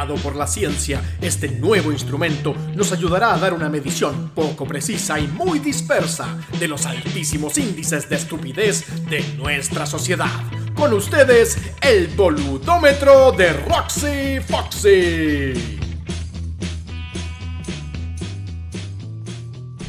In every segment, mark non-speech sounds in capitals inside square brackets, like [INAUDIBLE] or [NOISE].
Por la ciencia, este nuevo instrumento nos ayudará a dar una medición poco precisa y muy dispersa de los altísimos índices de estupidez de nuestra sociedad. Con ustedes, el boludómetro de Roxy Foxy.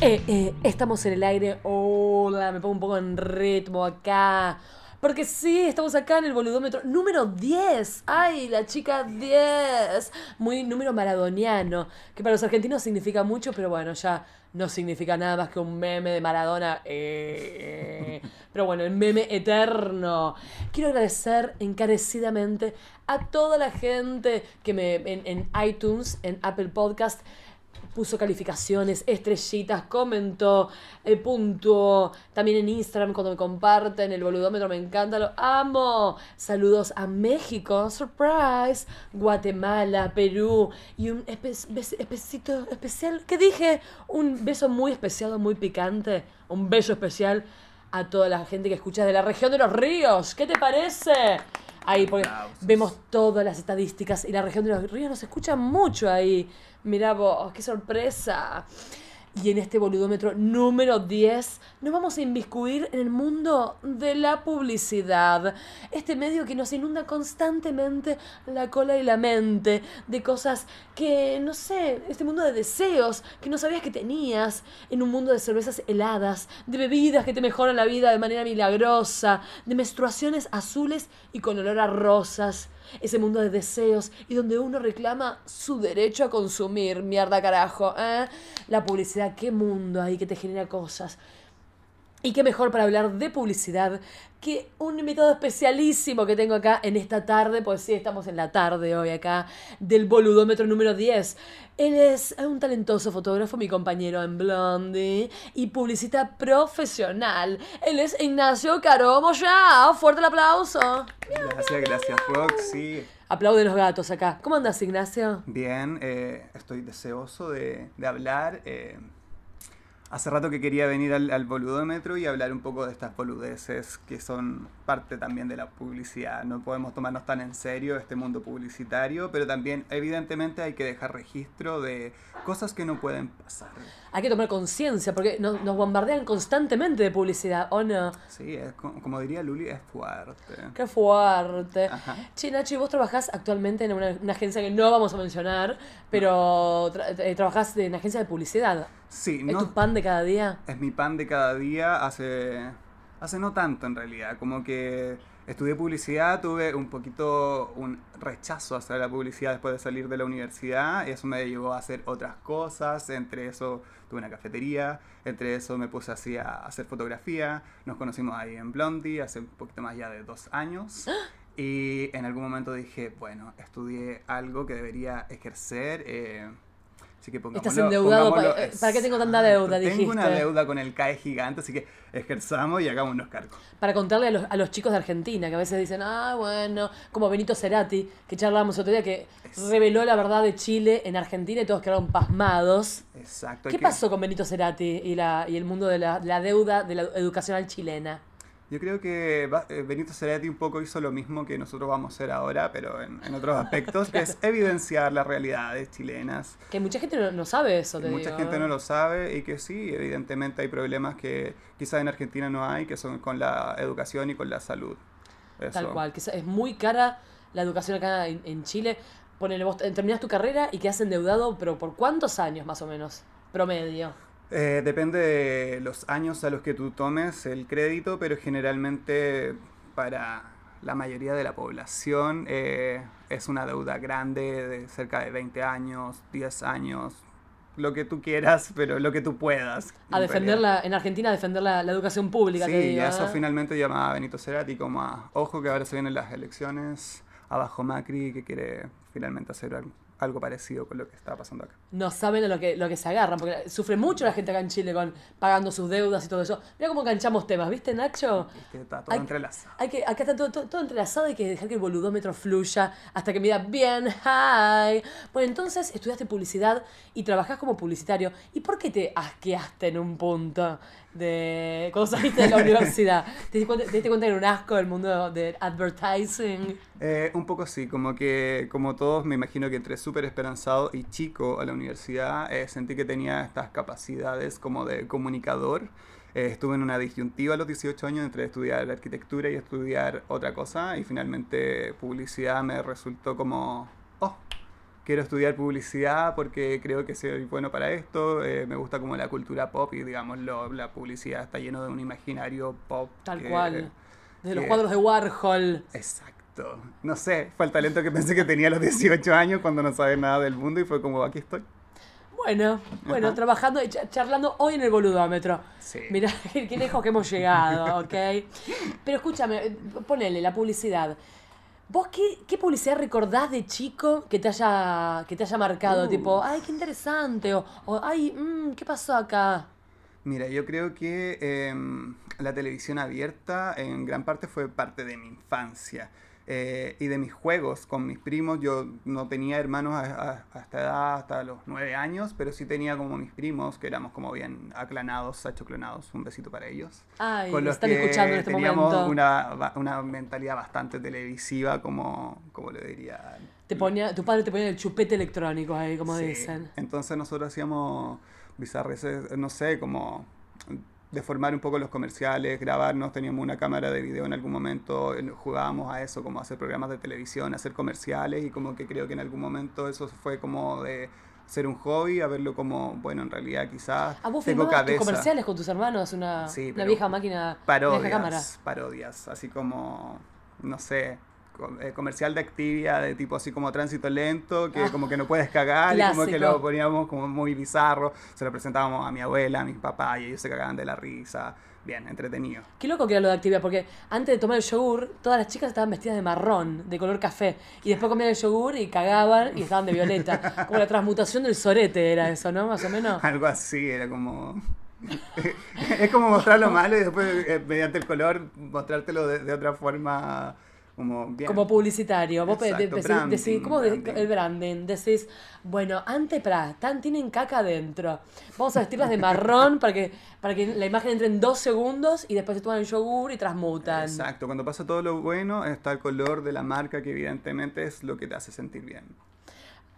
Eh, eh, estamos en el aire. Hola, me pongo un poco en ritmo acá. Porque sí, estamos acá en el boludómetro número 10. ¡Ay, la chica 10! Muy número maradoniano. Que para los argentinos significa mucho, pero bueno, ya no significa nada más que un meme de Maradona. Eh, pero bueno, el meme eterno. Quiero agradecer encarecidamente a toda la gente que me en, en iTunes, en Apple Podcast, puso calificaciones, estrellitas, comentó, eh, puntuó. También en Instagram cuando me comparten el boludómetro me encanta, lo amo. Saludos a México, surprise, Guatemala, Perú y un espe- espesito especial, ¿qué dije? Un beso muy especial, muy picante, un beso especial a toda la gente que escucha de la región de los ríos. ¿Qué te parece? Ahí, porque Aplausos. vemos todas las estadísticas y la región de los ríos nos escucha mucho ahí. Mirá vos, qué sorpresa. Y en este boludómetro número 10 nos vamos a inviscuir en el mundo de la publicidad. Este medio que nos inunda constantemente la cola y la mente de cosas que, no sé, este mundo de deseos que no sabías que tenías, en un mundo de cervezas heladas, de bebidas que te mejoran la vida de manera milagrosa, de menstruaciones azules y con olor a rosas ese mundo de deseos y donde uno reclama su derecho a consumir, mierda carajo, ¿eh? La publicidad, qué mundo ahí que te genera cosas. Y qué mejor para hablar de publicidad que un invitado especialísimo que tengo acá en esta tarde, pues sí, estamos en la tarde hoy acá, del boludómetro número 10. Él es un talentoso fotógrafo, mi compañero en Blondie, y publicista profesional. Él es Ignacio Caromo ya. Fuerte el aplauso. Gracias, gracias, Roxy. Aplauden los gatos acá. ¿Cómo andas, Ignacio? Bien, eh, estoy deseoso de, de hablar. eh, hace rato que quería venir al, al boludómetro y hablar un poco de estas boludeces que son parte también de la publicidad. No podemos tomarnos tan en serio este mundo publicitario, pero también evidentemente hay que dejar registro de cosas que no pueden pasar. Hay que tomar conciencia porque nos, nos bombardean constantemente de publicidad, ¿o no? Sí, es co- como diría Luli, es fuerte. Qué fuerte. Ajá. Che, Nachi, vos trabajás actualmente en una, una agencia que no vamos a mencionar, pero tra- eh, trabajás en agencia de publicidad. Sí, ¿Es no, tu pan de cada día? es mi pan de cada día hace, hace no tanto en realidad. Como que estudié publicidad, tuve un poquito un rechazo hacia la publicidad después de salir de la universidad. Y eso me llevó a hacer otras cosas. Entre eso tuve una cafetería. Entre eso me puse así a hacer fotografía. Nos conocimos ahí en Blondie hace un poquito más ya de dos años. [GASPS] Y en algún momento dije, bueno, estudié algo que debería ejercer. eh, Así que Estás endeudado, ¿para qué tengo tanta deuda? Tengo una dijiste. deuda con el CAE gigante, así que ejerzamos y hagámonos cargo. Para contarle a los, a los chicos de Argentina, que a veces dicen, ah, bueno, como Benito Cerati, que charlábamos otro día, que reveló la verdad de Chile en Argentina y todos quedaron pasmados. Exacto. ¿Qué que- pasó con Benito Cerati y, la, y el mundo de la, la deuda de la educacional chilena? Yo creo que eh, Benito Cerati un poco hizo lo mismo que nosotros vamos a hacer ahora, pero en, en otros aspectos, que es [LAUGHS] evidenciar las realidades chilenas. Que mucha gente no, no sabe eso, te mucha digo. gente no lo sabe y que sí, evidentemente hay problemas que quizás en Argentina no hay, que son con la educación y con la salud. Eso. Tal cual, que es- es muy cara la educación acá en, en Chile. Ponele, vos terminás tu carrera y quedás endeudado, pero ¿por cuántos años más o menos? Promedio. Eh, depende de los años a los que tú tomes el crédito, pero generalmente para la mayoría de la población eh, es una deuda grande de cerca de 20 años, 10 años, lo que tú quieras, pero lo que tú puedas. A en defender realidad. la, en Argentina, a defender la, la educación pública, Sí, y eso ¿eh? finalmente llamaba a Benito Cerati como a, ojo que ahora se vienen las elecciones, abajo Macri que quiere finalmente hacer al- algo parecido con lo que está pasando acá. No saben a lo que, lo que se agarran, porque sufre mucho la gente acá en Chile con pagando sus deudas y todo eso. Mira cómo enganchamos temas, ¿viste, Nacho? Viste, Está todo Hay- entrelazado. Hay que, acá está todo, todo, todo entrelazado, hay que dejar que el boludómetro fluya hasta que me diga bien, hi. Bueno, entonces estudiaste publicidad y trabajás como publicitario. ¿Y por qué te asqueaste en un punto? De cuando saliste de la universidad? [LAUGHS] ¿Te diste cuenta, te diste cuenta que era un asco del mundo de advertising? Eh, un poco sí, como que como todos me imagino que entré súper esperanzado y chico a la universidad, eh, sentí que tenía estas capacidades como de comunicador. Eh, estuve en una disyuntiva a los 18 años entre estudiar arquitectura y estudiar otra cosa y finalmente publicidad me resultó como, oh, quiero estudiar publicidad porque creo que soy bueno para esto, eh, me gusta como la cultura pop y digamos lo- la publicidad está lleno de un imaginario pop. Tal que- cual. Desde los cuadros de Warhol. Exacto. No sé, fue el talento que pensé que tenía a los 18 años cuando no sabía nada del mundo y fue como, aquí estoy. Bueno, bueno, Ajá. trabajando y cha- charlando hoy en el boludómetro. Sí. Mirá [LAUGHS] qué lejos que hemos llegado, ¿ok? [LAUGHS] Pero escúchame, eh, ponele la publicidad. ¿Vos qué, qué publicidad recordás de chico que te haya, que te haya marcado? Uh. Tipo, ay, qué interesante. O, o, ay, mm, ¿qué pasó acá? Mira, yo creo que em, la televisión abierta en gran parte fue parte de mi infancia eh, y de mis juegos con mis primos. Yo no tenía hermanos a, a- a esta edad, hasta los nueve años, pero sí tenía como mis primos, que éramos como bien aclanados, achoclonados. Un besito para ellos. Ay, con los están que escuchando en este teníamos momento. Una, una mentalidad bastante televisiva, como, como le diría. Te ponía, tu padre te ponía el chupete electrónico ahí, como Sí. dicen. Entonces nosotros hacíamos bizarreces, no sé, como deformar un poco los comerciales, grabarnos, teníamos una cámara de video en algún momento, en- jugábamos a eso, como hacer programas de televisión, hacer comerciales y como que creo que en algún momento eso fue como de ser un hobby, a verlo como, bueno, en realidad quizás ¿A vos tengo filmabas tus cabeza. comerciales con tus hermanos? Una, Sí, una pero vieja máquina, vieja cámara. Parodias, parodias, así como, no sé, eh, comercial de Activia, de tipo así como tránsito lento, que Ah, como que no puedes cagar, y como que lo poníamos como muy bizarro, se lo presentábamos a mi abuela, a mis papás, y ellos se cagaban de la risa, bien, entretenido. Qué loco que era lo de actividad, porque antes de tomar el yogur, todas las chicas estaban vestidas de marrón, de color café. Y después comían el yogur y cagaban y estaban de violeta. [LAUGHS] Como la transmutación del sorete era eso, ¿no? Más o menos. Algo así, era como... [LAUGHS] es como mostrar lo malo y después, eh, mediante el color, mostrártelo de, de otra forma, como bien. Como publicitario. Vos Exacto, decís- branding, decís- ¿Cómo de- branding. el branding? Decís, bueno, antes para, tan tienen caca adentro. Vamos a vestirlas de marrón para que, para que la imagen entre en dos segundos y después se toman el yogur y transmutan. Exacto, cuando pasa todo lo bueno está el color de la marca que evidentemente es lo que te hace sentir bien.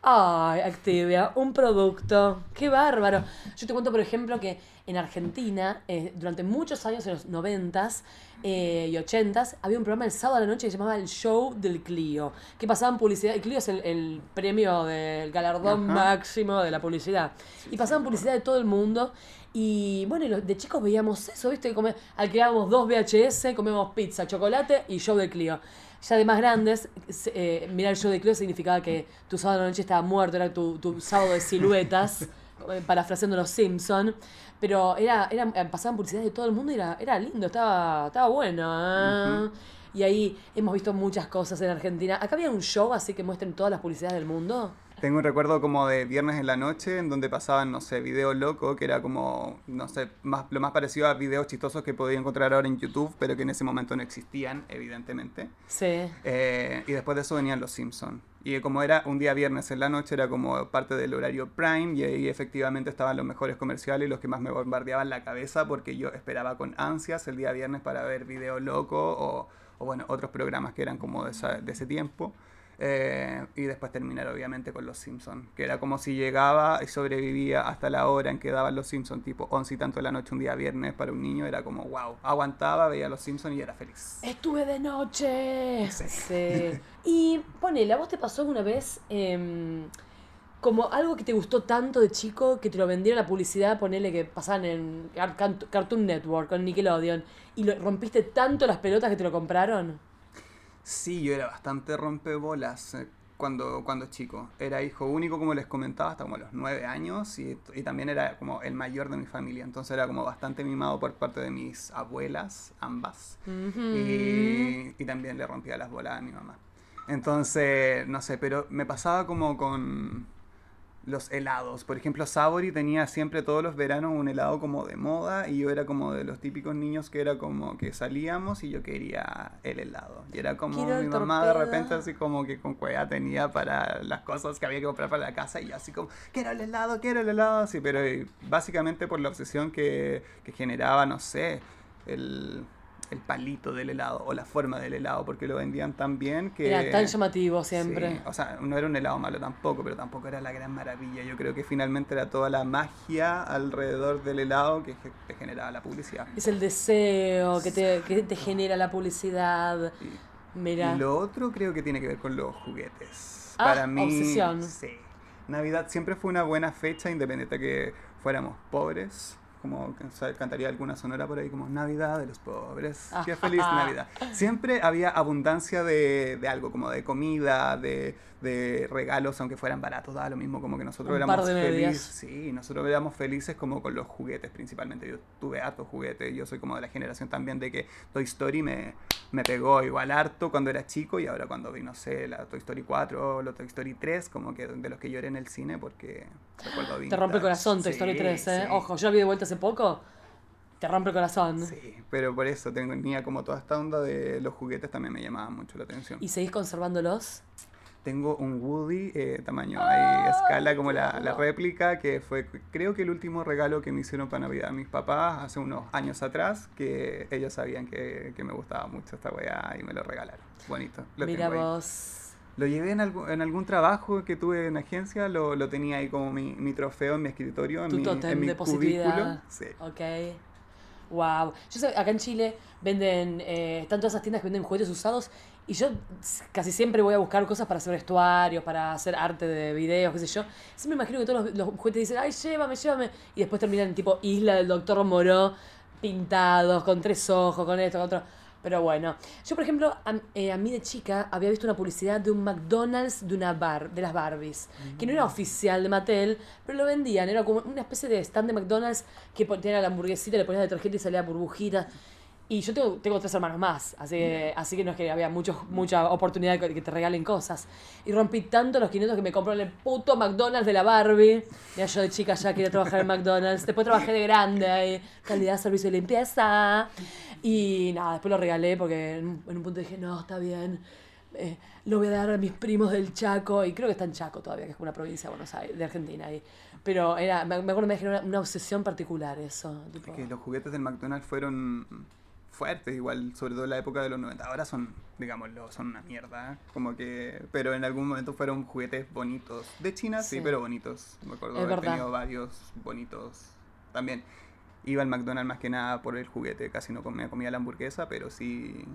Ay, Activia, un producto. Qué bárbaro. Yo te cuento, por ejemplo, que en Argentina, eh, durante muchos años, en los noventas eh, y ochentas, había un programa el sábado a la noche que se llamaba El Show del Clio, que pasaban publicidad. El Clio es el, el premio del galardón Ajá. máximo de la publicidad. Y pasaban publicidad de todo el mundo. Y bueno, y los- de chicos veíamos eso, ¿viste? Alquilábamos dos VHS, comíamos pizza, chocolate y show del Clio. Ya de más grandes, eh, mirar el show de Clio significaba que tu sábado de noche estaba muerto, era tu, tu sábado de siluetas, [LAUGHS] eh, parafraseando los Simpson. Pero era, era, eh, pasaban publicidad de todo el mundo y era, era lindo, estaba, estaba bueno. ¿eh? Y ahí hemos visto muchas cosas en Argentina. Acá había un show así que muestren todas las publicidades del mundo. Tengo un recuerdo como de viernes en la noche en donde pasaban, no sé, video loco, que era como, no sé, más, lo más parecido a videos chistosos que podía encontrar ahora en YouTube, pero que en ese momento no existían, evidentemente. Sí. Eh, y después de eso venían los Simpsons. Y como era un día viernes en la noche, era como parte del horario prime y ahí efectivamente estaban los mejores comerciales y los que más me bombardeaban la cabeza porque yo esperaba con ansias el día viernes para ver Video Loco o, o bueno, otros programas que eran como de, esa- de ese tiempo. Eh, y después terminar obviamente con Los Simpsons, que era como si llegaba y sobrevivía hasta la hora en que daban Los Simpsons, tipo 11 y tanto de la noche un día viernes para un niño, era como wow, aguantaba, veía Los Simpsons y era feliz. Estuve de noche. Sí. Sí. Y ponele, ¿a vos te pasó alguna vez em, como algo que te gustó tanto de chico que te lo vendieron la publicidad, ponele que pasaban en Cartoon Network con Nickelodeon y lo, rompiste tanto las pelotas que te lo compraron? Sí, yo era bastante rompebolas eh, cuando, cuando chico. Era hijo único, como les comentaba, hasta como los nueve años y, y también era como el mayor de mi familia. Entonces era como bastante mimado por parte de mis abuelas, ambas. y, y también le rompía las bolas a mi mamá. Entonces, no sé, pero me pasaba como con... los helados. Por ejemplo, Sabori tenía siempre todos los veranos un helado como de moda y yo era como de los típicos niños que era como que salíamos y yo quería el helado. Y era como Quiero mi mamá de repente así como que con cueva tenía para las cosas que había que comprar para la casa y yo así como, quiero el helado, quiero el helado. Sí, pero eh, básicamente por la obsesión que, que generaba, no sé, el, el palito del helado o la forma del helado, porque lo vendían tan bien que... Era tan llamativo siempre. Sí, o sea, no era un helado malo tampoco, pero tampoco era la gran maravilla. Yo creo que finalmente era toda la magia alrededor del helado que te generaba la publicidad. Es el deseo que te, que te genera la publicidad. Mira. y lo otro creo que tiene que ver con los juguetes. Ah, Para mí, obsesión. sí. Navidad siempre fue una buena fecha, independiente de que fuéramos pobres. Como cantaría alguna sonora por ahí como Navidad de los pobres. Qué feliz Navidad. Siempre había abundancia de, de algo, como de comida, de, de regalos, aunque fueran baratos, daba lo mismo, como que nosotros Un éramos par de medias. felices. Sí, nosotros éramos felices como con los juguetes principalmente. Yo tuve hartos juguetes, yo soy como de la generación también de que Toy Story me, me pegó igual harto cuando era chico y ahora cuando vi, no sé, la Toy Story 4 o la Toy Story 3, como que de los que lloré en el cine porque recuerdo Te rompe el corazón Toy Sí, Story 3, ¿eh? sí. Ojo, yo la vi de vuelta hace poco. Te rompe el corazón. Sí, pero por eso tenía como toda esta onda de los juguetes también me llamaban mucho la atención. ¿Y seguís conservándolos? Tengo un Woody eh, tamaño ahí, escala como la, la réplica, que fue creo que el último regalo que me hicieron para Navidad mis papás hace unos años atrás, que ellos sabían que, que me gustaba mucho esta weá y me lo regalaron. Bonito. Lo Mira ahí. Lo llevé en, algu- en algún trabajo que tuve en agencia, lo, lo tenía ahí como mi, mi trofeo en mi escritorio, en Tu mi, en mi de cubículo. Sí. Ok. Wow. Yo sé, acá en Chile venden, eh, están todas esas tiendas que venden juguetes usados y yo casi siempre voy a buscar cosas para hacer vestuarios, para hacer arte de videos, qué sé yo. Siempre me imagino que todos los, los juguetes dicen, ay, llévame, llévame. Y después terminan tipo Isla del Doctor Moró, pintados, con tres ojos, con esto, con otro. Pero bueno, yo por ejemplo, a, eh, a mí de chica había visto una publicidad de un McDonald's de una bar, de las Barbies, que no era oficial de Mattel, pero lo vendían, era como una especie de stand de McDonald's que tenía la hamburguesita, le ponías detergente y salía burbujita. Y yo tengo, tengo tres hermanos más, así así que no es que había mucho, mucha oportunidad de que te regalen cosas. Y rompí tanto los 500 que me compró en el puto McDonald's de la Barbie. Ya yo de chica ya quería trabajar en McDonald's. Después trabajé de grande ahí, calidad, servicio y limpieza. Y nada, después lo regalé porque en, un- en un punto dije, no, está bien. eh, lo voy a dar a mis primos del Chaco. Y creo que está en Chaco todavía, que es una provincia de Buenos Aires, de Argentina. ahí. Pero era, me me acuerdo me generó una, una obsesión particular eso. tipo- Es que los juguetes del McDonald's fueron fuertes, igual, sobre todo en la época de los 90. Ahora son, digámoslo, son una mierda. ¿eh? Como que. Pero en algún momento fueron juguetes bonitos. De China, sí, Sí. pero bonitos. Me acuerdo Es haber verdad. tenido varios bonitos también. Iba al McDonald's más que nada por el juguete. Casi no comía, comía la hamburguesa, pero sí.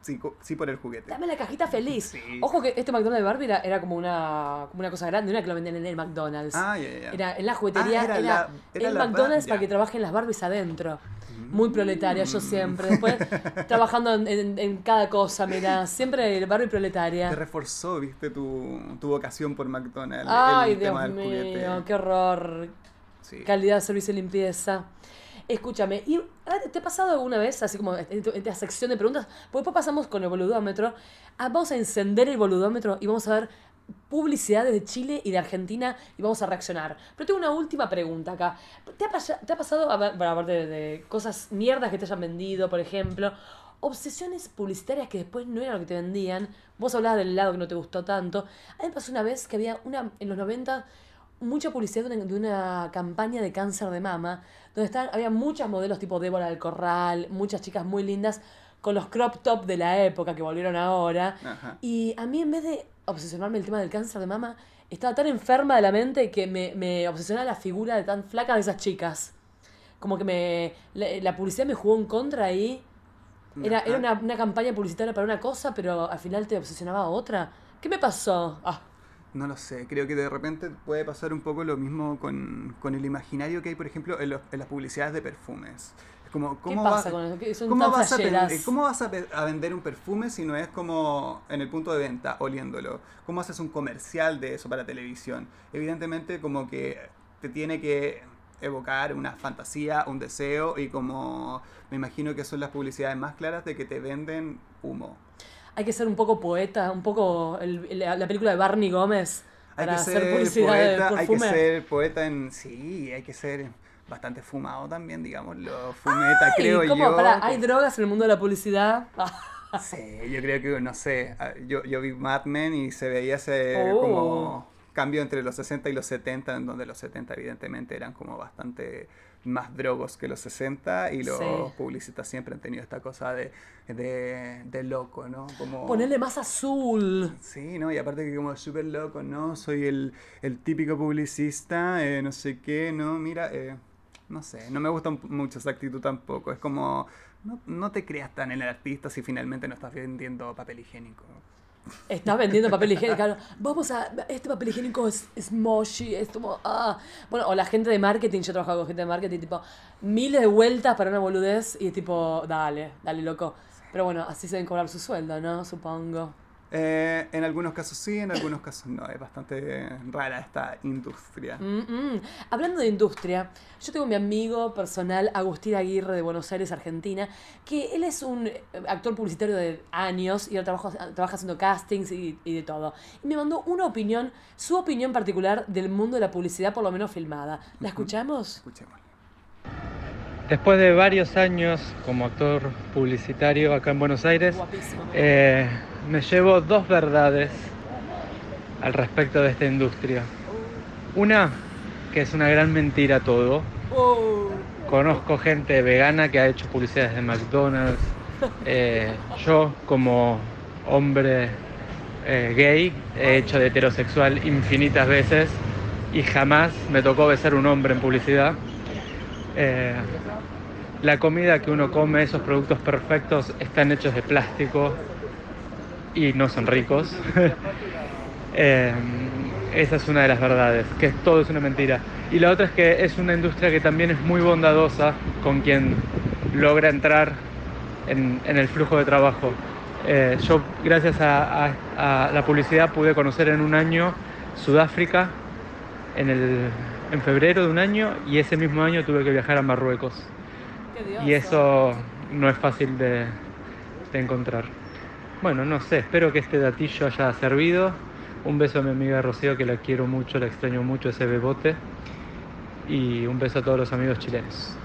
Sí, sí por el juguete. Dame la cajita feliz. Sí. Ojo que este McDonald's de Barbie era, era como, una, como una cosa grande, no era que lo vendían en el McDonald's. Ah, ya, ya, ya. Era en la juguetería, Ah, era, era la- era el la McDonald's para que trabajen las Barbies adentro. Muy proletaria yo siempre. Después [LAUGHS] trabajando en, en- en cada cosa, mira. Siempre Barbie Te proletaria. reforzó, viste, tu, tu vocación por McDonald's. Ay, el Dios tema del juguete. mío, qué horror. Sí. Calidad, servicio y limpieza. Escúchame, ¿y te ha pasado alguna vez, así como en esta sección de preguntas? Porque después pasamos con el boludómetro. Ah, vamos a encender el boludómetro y vamos a ver publicidades de Chile y de Argentina y vamos a reaccionar. Pero tengo una última pregunta acá. ¿Te ha, te ha pasado, aparte de, de cosas mierdas que te hayan vendido, por ejemplo, obsesiones publicitarias que después no eran lo que te vendían? Vos hablabas del helado que no te gustó tanto. A mí me pasó una vez que había una, en los 90 mucha publicidad de una, de una campaña de cáncer de mama, donde estaban, había muchas modelos tipo Débora del Corral, muchas chicas muy lindas, con los crop top de la época que volvieron ahora. Ajá. Y a mí en vez de obsesionarme el tema del cáncer de mama, estaba tan enferma de la mente que me, me obsesionaba la figura de tan flaca de esas chicas. Como que me la, la publicidad me jugó en contra ahí. Era, Ajá. era una, una campaña publicitaria para una cosa, pero al final te obsesionaba a otra. ¿Qué me pasó? Ah, No lo sé, creo que de repente puede pasar un poco lo mismo con, con el imaginario que hay, por ejemplo, en, los- en las publicidades de perfumes. Es como, ¿qué ¿cómo pasa va- con eso? ¿Qué- Son ¿Cómo vas, a, flasheras. pen- ¿Cómo vas a, a vender un perfume si no es como en el punto de venta, oliéndolo? ¿Cómo haces un comercial de eso para televisión? Evidentemente como que te tiene que evocar una fantasía, un deseo y como me imagino que son las publicidades más claras de que te venden humo. Hay que ser un poco poeta, un poco el- el- la película de Barney Gómez. Hay que hacer ser publicidad de poeta, hay que ser poeta en... Sí, hay que ser bastante fumado también, digámoslo. Fumeta, creo Ay, ¿cómo? yo. Pará, ¿hay drogas en el mundo de la publicidad? [LAUGHS] Sí, yo creo que, no sé, yo, yo vi Mad Men y se veía ese Oh. como cambio entre los 60 y los 70, en donde los 70 evidentemente eran como bastante más drogos que los 60 y los Sí. publicistas siempre han tenido esta cosa de, de, de loco, ¿no? Como... Ponerle más azul. Sí, ¿no? Y aparte que como súper loco, ¿no? Soy el, el típico publicista, eh, no sé qué, ¿no? Mira, eh, no sé, no me gusta mucho esa actitud tampoco. Es como, no, no te creas tan en el artista si finalmente no estás vendiendo papel higiénico. Estás vendiendo papel higiénico. Vamos a. Este papel higiénico es, es moshi, es como. Ah. Bueno, o la gente de marketing, yo he trabajado con gente de marketing, tipo, miles de vueltas para una boludez y tipo, dale, dale, loco. Pero bueno, así se deben cobrar su sueldo, ¿no? Supongo. Eh, en algunos casos sí, en algunos casos no. Es bastante rara esta industria. Mm, mm. Hablando de industria, yo tengo mi amigo personal, Agustín Aguirre de Buenos Aires, Argentina, que él es un eh, actor publicitario de años y ahora trabaja, trabaja haciendo castings y, y de todo. Y me mandó una opinión, su opinión particular del mundo de la publicidad, por lo menos filmada. ¿La escuchamos? Escuchemos. Después de varios años como actor publicitario acá en Buenos Aires, Guapísimo. eh, me llevo dos verdades al respecto de esta industria. Una, que es una gran mentira todo. Conozco gente vegana que ha hecho publicidades de McDonald's. [LAUGHS] Eh, yo como hombre eh, gay he hecho de heterosexual infinitas veces y jamás me tocó besar un hombre en publicidad. Eh, la comida que uno come, esos productos perfectos, están hechos de plástico y no son ricos. [LAUGHS] Eh, esa es una de las verdades, que todo es una mentira. Y la otra es que es una industria que también es muy bondadosa con quien logra entrar en, en el flujo de trabajo. Eh, yo, gracias a, a- a la publicidad, pude conocer en un año Sudáfrica, en, el, en febrero de un año, y ese mismo año tuve que viajar a Marruecos. Y eso no es fácil de, de encontrar. Bueno, no sé, espero que este datillo haya servido. Un beso a mi amiga Rocío, que la quiero mucho, la extraño mucho, ese bebote. Y un beso a todos los amigos chilenos.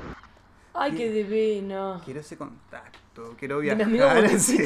Ay, qué divino. Quiero ese contacto, quiero ¿De mi amigo viajar, [LAUGHS] sí,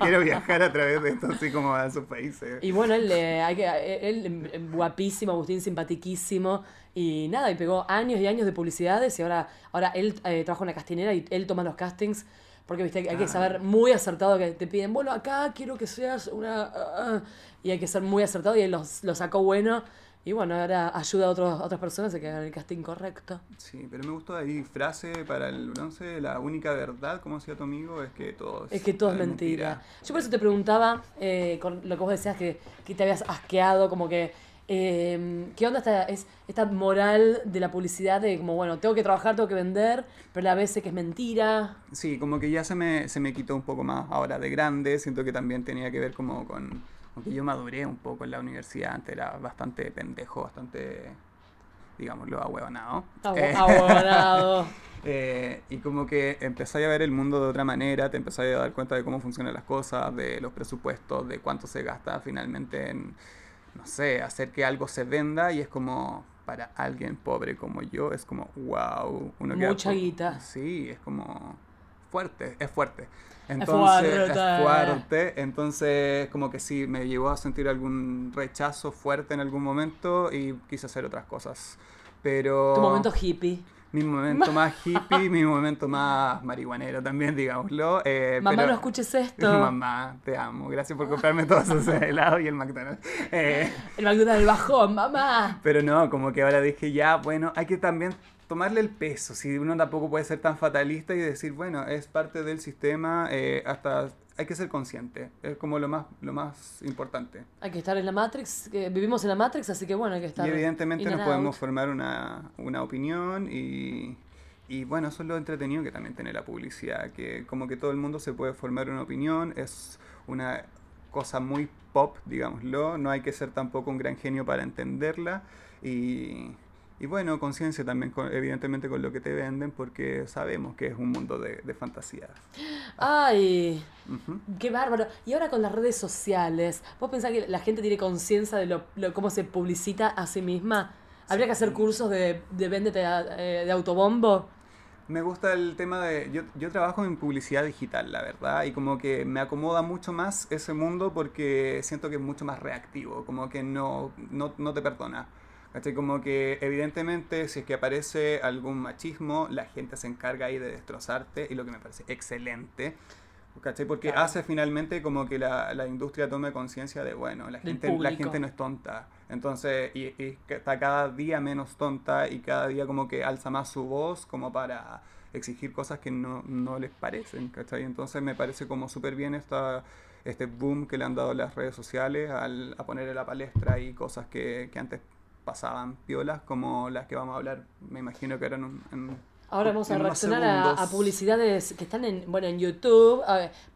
quiero viajar a través de esto, así como a sus países. Y bueno, él, hay que, él, eh, guapísimo, Agustín, simpatiquísimo. Y nada, y pegó años y años de publicidades. Y ahora, ahora él eh, trabaja en una castinera y él toma los castings. Porque viste, hay que Ah. saber muy acertado que te piden, bueno, acá quiero que seas una. ah", y hay que ser muy acertado y él lo sacó bueno. Y bueno, ahora ayuda a, otros, a otras personas a que hagan el casting correcto. Sí, pero me gustó ahí frase para el bronce, la única verdad, como decía tu amigo, es que todo es, Es que todo es mentira. Yo por eso te preguntaba, eh, con lo que vos decías que, que te habías asqueado, como que, eh, ¿qué onda esta, es, esta moral de la publicidad de como, bueno, tengo que trabajar, tengo que vender, pero a sé que es mentira? Sí, como que ya se me, se me quitó un poco más ahora de grande, siento que también tenía que ver como con, aunque yo maduré un poco en la universidad, antes era bastante pendejo, bastante, digámoslo, ahueonado. Agu- Eh. [LAUGHS] Eh, y como que empezáis a ver el mundo de otra manera, te empezáis a dar cuenta de cómo funcionan las cosas, de los presupuestos, de cuánto se gasta finalmente en, no sé, hacer que algo se venda y es como, para alguien pobre como yo, es como, wow. Uno Mucha guita. Sí, es como fuerte, es fuerte. Entonces, es fuerte. fuerte. Entonces, como que sí, me llevó a sentir algún rechazo fuerte en algún momento y quise hacer otras cosas. Pero... Tu momento hippie. Mi momento más hippie, mi momento más marihuanero también, digámoslo. eh, Mamá, pero- no escuches esto. [LAUGHS] Mamá, te amo. Gracias por comprarme todos esos [LAUGHS] helados y el McDonald's. Eh, El McDonald's del bajón, mamá. pero no, como que ahora dije, ya, bueno, hay que también tomarle el peso. Si uno tampoco puede ser tan fatalista y decir, bueno, es parte del sistema, eh, hasta hay que ser consciente. Es como lo más, lo más importante. Hay que estar en la Matrix, que vivimos en la Matrix, así que bueno, hay que estar. Y evidentemente nos podemos out. formar una, una opinión y, y bueno, eso es lo entretenido que también tiene la publicidad, que como que todo el mundo se puede formar una opinión, es una cosa muy pop, digámoslo, no hay que ser tampoco un gran genio para entenderla y, y bueno, conciencia también, con- evidentemente, con lo que te venden, porque sabemos que es un mundo de, de fantasías. Ay, qué bárbaro. Y ahora con las redes sociales, ¿vos pensás que la gente tiene conciencia de lo, lo- cómo se publicita a sí misma? ¿Habría que hacer cursos de, de véndete eh, de autobombo? Me gusta el tema de... Yo, yo trabajo en publicidad digital, la verdad, y como que me acomoda mucho más ese mundo porque siento que es mucho más reactivo, como que no, no, no te perdona. ¿Cachai? Como que evidentemente si es que aparece algún machismo, la gente se encarga ahí de destrozarte, y lo que me parece excelente. ¿Cachai? Porque Claro. hace finalmente como que la, la industria tome conciencia de, bueno, la Del gente, la gente no es tonta. Entonces, y, y está cada día menos tonta y cada día como que alza más su voz como para exigir cosas que no, no les parecen, ¿cachai? Entonces me parece como súper bien esta, este boom que le han dado las redes sociales al, a poner en la palestra y cosas que, que antes pasaban piolas, como las que vamos a hablar, me imagino que eran en, Ahora vamos a reaccionar a, publicidades que están en, bueno, en YouTube.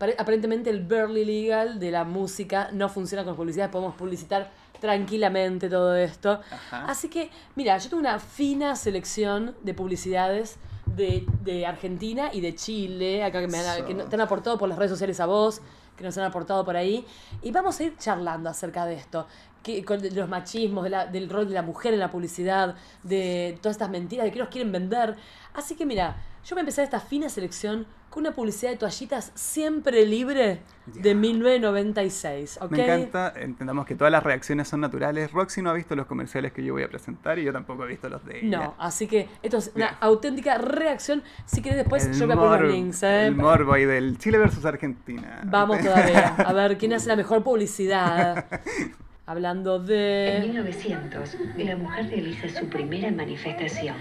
Ver, aparentemente el Burley Legal de la música no funciona con publicidad. Podemos publicitar tranquilamente todo esto. Ajá. Así que, mira, yo tengo una fina selección de publicidades de, de Argentina y de Chile, acá que, me han, que te han aportado por las redes sociales a vos, que nos han aportado por ahí. Y vamos a ir charlando acerca de esto. Que, con los machismos, del rol de la mujer en la publicidad, de todas estas mentiras, de que nos quieren vender. Así que mira, yo voy a empezar esta fina selección con una publicidad de toallitas siempre libre de Ya. 1996. ¿ok? Me encanta, entendamos que todas las reacciones son naturales. Roxy no ha visto los comerciales que yo voy a presentar y yo tampoco he visto los de ella. No, así que esto es una auténtica reacción. Si querés después El yo voy a poner links. ¿eh? El morbo ahí del Chile versus Argentina. Vamos [LAUGHS] todavía. A ver quién hace la mejor publicidad. [LAUGHS] Hablando En de... 1900, la mujer realiza su primera manifestación.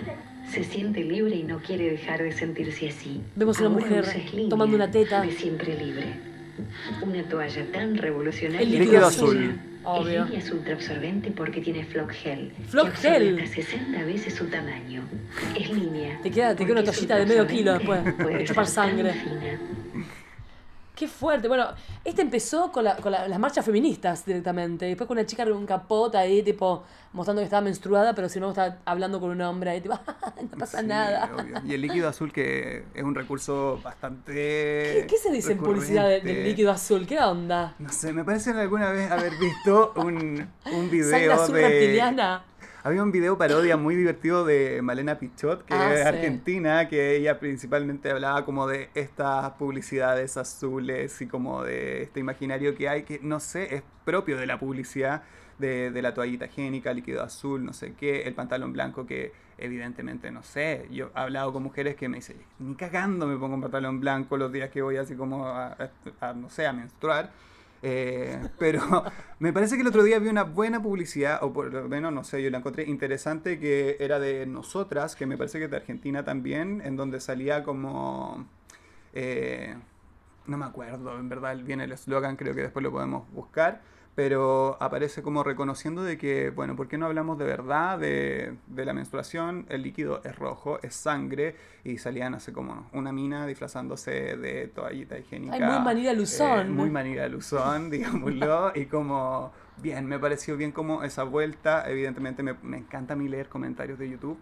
Se siente libre y no quiere dejar de sentirse así. Vemos una Ahora mujer tomando una teta. De siempre libre. Una toalla tan revolucionaria. El líquido azul. Obvio. Es ultra absorbente porque tiene Flock Gel. Flock que Gel. Hasta 60 veces su tamaño. Es línea. Te queda- te queda una toallita de medio kilo ultraabsorbente, después, puede de chupar ser tan sangre. fina. Qué fuerte. Bueno, este empezó con, la- con la- las marchas feministas directamente. Después con una chica con un capote ahí, tipo, mostrando que estaba menstruada, pero si no estaba hablando con un hombre ahí, tipo, [LAUGHS] no pasa Sí, nada. obvio. Y el líquido azul que es un recurso bastante... ¿Qué, qué se dice en publicidad de- del líquido azul? ¿Qué onda? No sé, me parece alguna vez haber visto un, un video ¿Sangre azul de... reptiliana? Había un video parodia muy divertido de Malena Pichot, que Ah, es sí. argentina, que ella principalmente hablaba como de estas publicidades azules y como de este imaginario que hay, que no sé, es propio de la publicidad, de, de la toallita higiénica, líquido azul, no sé qué, el pantalón blanco que evidentemente no sé. Yo he hablado con mujeres que me dicen, ni cagando me pongo un pantalón blanco los días que voy así como a, a- a, no sé, a menstruar. Eh, pero [LAUGHS] me parece que el otro día vi una buena publicidad, o por lo menos, no sé, yo la encontré interesante, que era de nosotras, que me parece que es de Argentina también, en donde salía como... eh, no me acuerdo, en verdad, bien el eslogan, creo que después lo podemos buscar, pero aparece como reconociendo de que, bueno, ¿por qué no hablamos de verdad de, de la menstruación? El líquido es rojo, es sangre, y salían hace como una mina disfrazándose de toallita higiénica. Ay, muy Manila Luzón. Eh, muy Manila Luzón, [LAUGHS] digámoslo, y como, bien, me pareció bien como esa vuelta, evidentemente me, me encanta a mí leer comentarios de YouTube,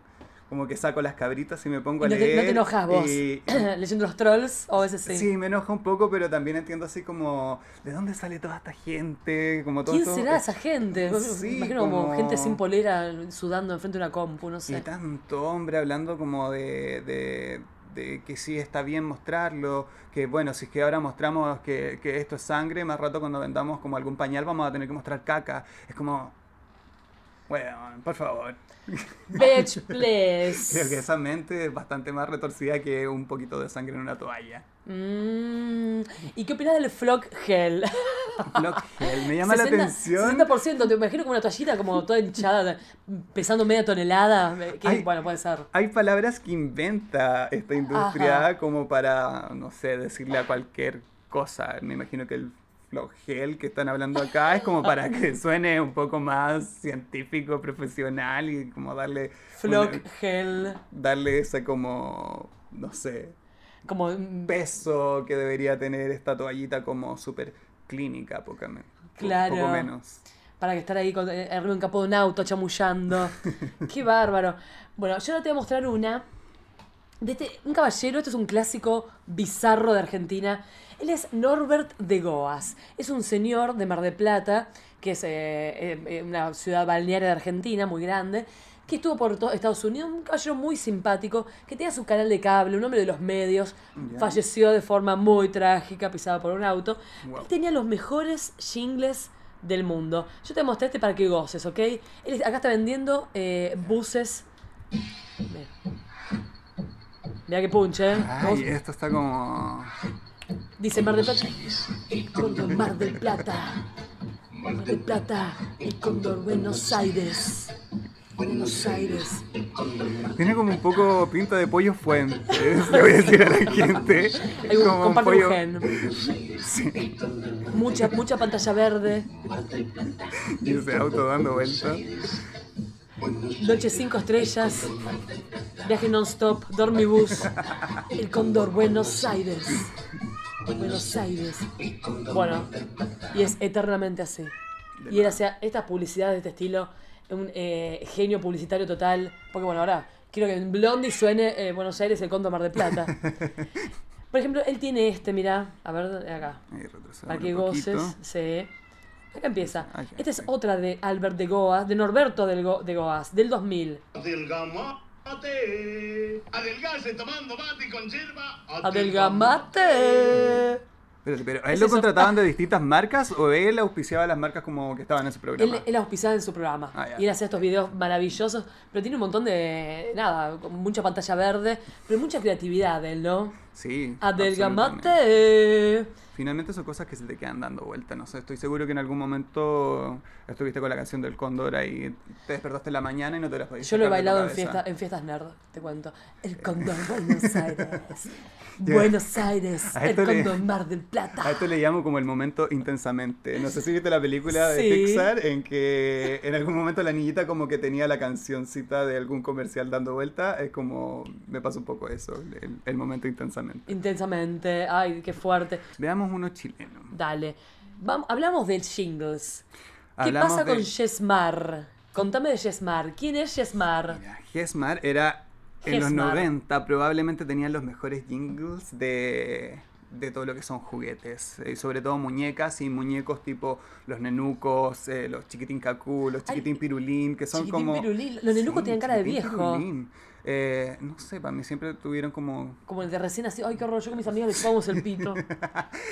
como que saco las cabritas y me pongo Y a no te, leer. no te enojas vos y- [CLEARS THROAT] [CLEARS THROAT] leyendo los trolls, o a veces sí. Sí, me enoja un poco, pero también entiendo así como, ¿de dónde sale toda esta gente? Como todo ¿Quién será esa gente? Sí, Me imagino como... como- gente sin polera sudando enfrente de una compu, no Y sé. tanto hombre hablando como de, de, de que sí está bien mostrarlo, que bueno, si es que ahora mostramos que, que esto es sangre, más rato cuando vendamos como algún pañal vamos a tener que mostrar caca. Es como, bueno, por favor. [LAUGHS] Bitch, Creo que please. esa mente es bastante más retorcida que un poquito de sangre en una toalla. Mm, ¿Y qué opinas del Flock Gel? Block gel, me llama 60, la atención. 60%, te imagino como una toallita como toda hinchada, pesando media tonelada. Que, Ay. bueno, puede ser. Hay palabras que inventa esta industria Ajá. como para, no sé, decirle a cualquier cosa. Me imagino que el flogel que están hablando acá es como para que [LAUGHS] suene un poco más científico, profesional y como darle... Gel. darle ese como, no sé, Como. mm, peso que debería tener esta toallita como súper clínica, poco, me- po- Claro. poco menos. para que estar ahí con, eh, arriba en capó de un auto chamullando. [LAUGHS] Qué bárbaro. Bueno, yo ahora te voy a mostrar una de este, un caballero, este es un clásico bizarro de Argentina. Él es Norbert de Goas. Es un señor de Mar del Plata, que es eh, eh, eh, una ciudad balnearia de Argentina muy grande, que estuvo por todo Estados Unidos, un caballero muy simpático, que tenía su canal de cable, un hombre de los medios, falleció de forma muy trágica, pisado por un auto. Wow. Él tenía los mejores jingles del mundo. Yo te mostré este para que goces, ¿ok? Él acá está vendiendo eh, buses. Mira. Mira que punche, ¿eh? Ay, esto está como... Dice Mar del Plata. El Mar del Plata. Mar del Plata. El cóndor Buenos Aires. Buenos Aires. Tiene como un poco pinta de pollo fuente, le voy a decir a la gente. Hay un, Como un pollo- gen. Sí, Mucha, mucha pantalla verde. y ese auto dando vueltas. Noche 5 estrellas. Viaje non-stop. Dormibus. El cóndor Buenos Aires. Buenos Aires. Bueno, y es eternamente así. Y él hacía estas publicidades de este estilo, un eh, genio publicitario total. Porque bueno, ahora quiero que en Blondie suene eh, Buenos Aires, el Cóndor Mar del Plata. [LAUGHS] Por ejemplo, él tiene este, mira, a ver, acá. Para que goces, sí. Acá empieza. Esta es otra de Albert de Goas, de Norberto del Go- de Goas, del 2000. Adelgamate. Adelgase tomando mate con yerba. Adelgamate. Espérate, pero ¿a Es él lo eso. contrataban de distintas marcas o él auspiciaba las marcas como que estaban en ese programa? Él, él auspiciaba en su programa. Ah, y él hacía estos videos maravillosos. Pero tiene un montón de. Nada, con mucha pantalla verde. Pero mucha creatividad de él, ¿no? Sí. Adelgamate. Finalmente son cosas que se te quedan dando vuelta. No sé, estoy seguro que en algún momento estuviste con la canción del cóndor ahí, te despertaste en la mañana y no te las podías Yo lo he bailado en, fiesta, en fiestas nerd, te cuento. El Condor Buenos Aires. [LAUGHS] Buenos Aires. El Condor Mar del Plata. A esto le llamo como el momento intensamente. No sé si viste la película de Sí. Pixar en que en algún momento la niñita como que tenía la cancioncita de algún comercial dando vuelta. Es como, me pasa un poco eso, el, el momento intensamente. Intensamente. Ay, qué fuerte. Veamos uno chileno. Dale. Vamos, hablamos del jingles. ¿Qué Hablamos pasa con Yesmar? Contame de Yesmar. ¿Quién es Yesmar? Mira, Gesmar era en los Gesmar. 90 probablemente tenían los mejores jingles de, de todo lo que son juguetes. Y sobre todo muñecas y muñecos tipo los nenucos, eh, los chiquitín cacú, los Ay, chiquitín pirulín, que son Chiquitín como... Pirulín. Los nenucos tienen cara de viejo. pirulín. Eh, no sé, para mí siempre tuvieron como... Como el de recién así. Ay, qué horror. Yo con mis amigas le chupamos el pito.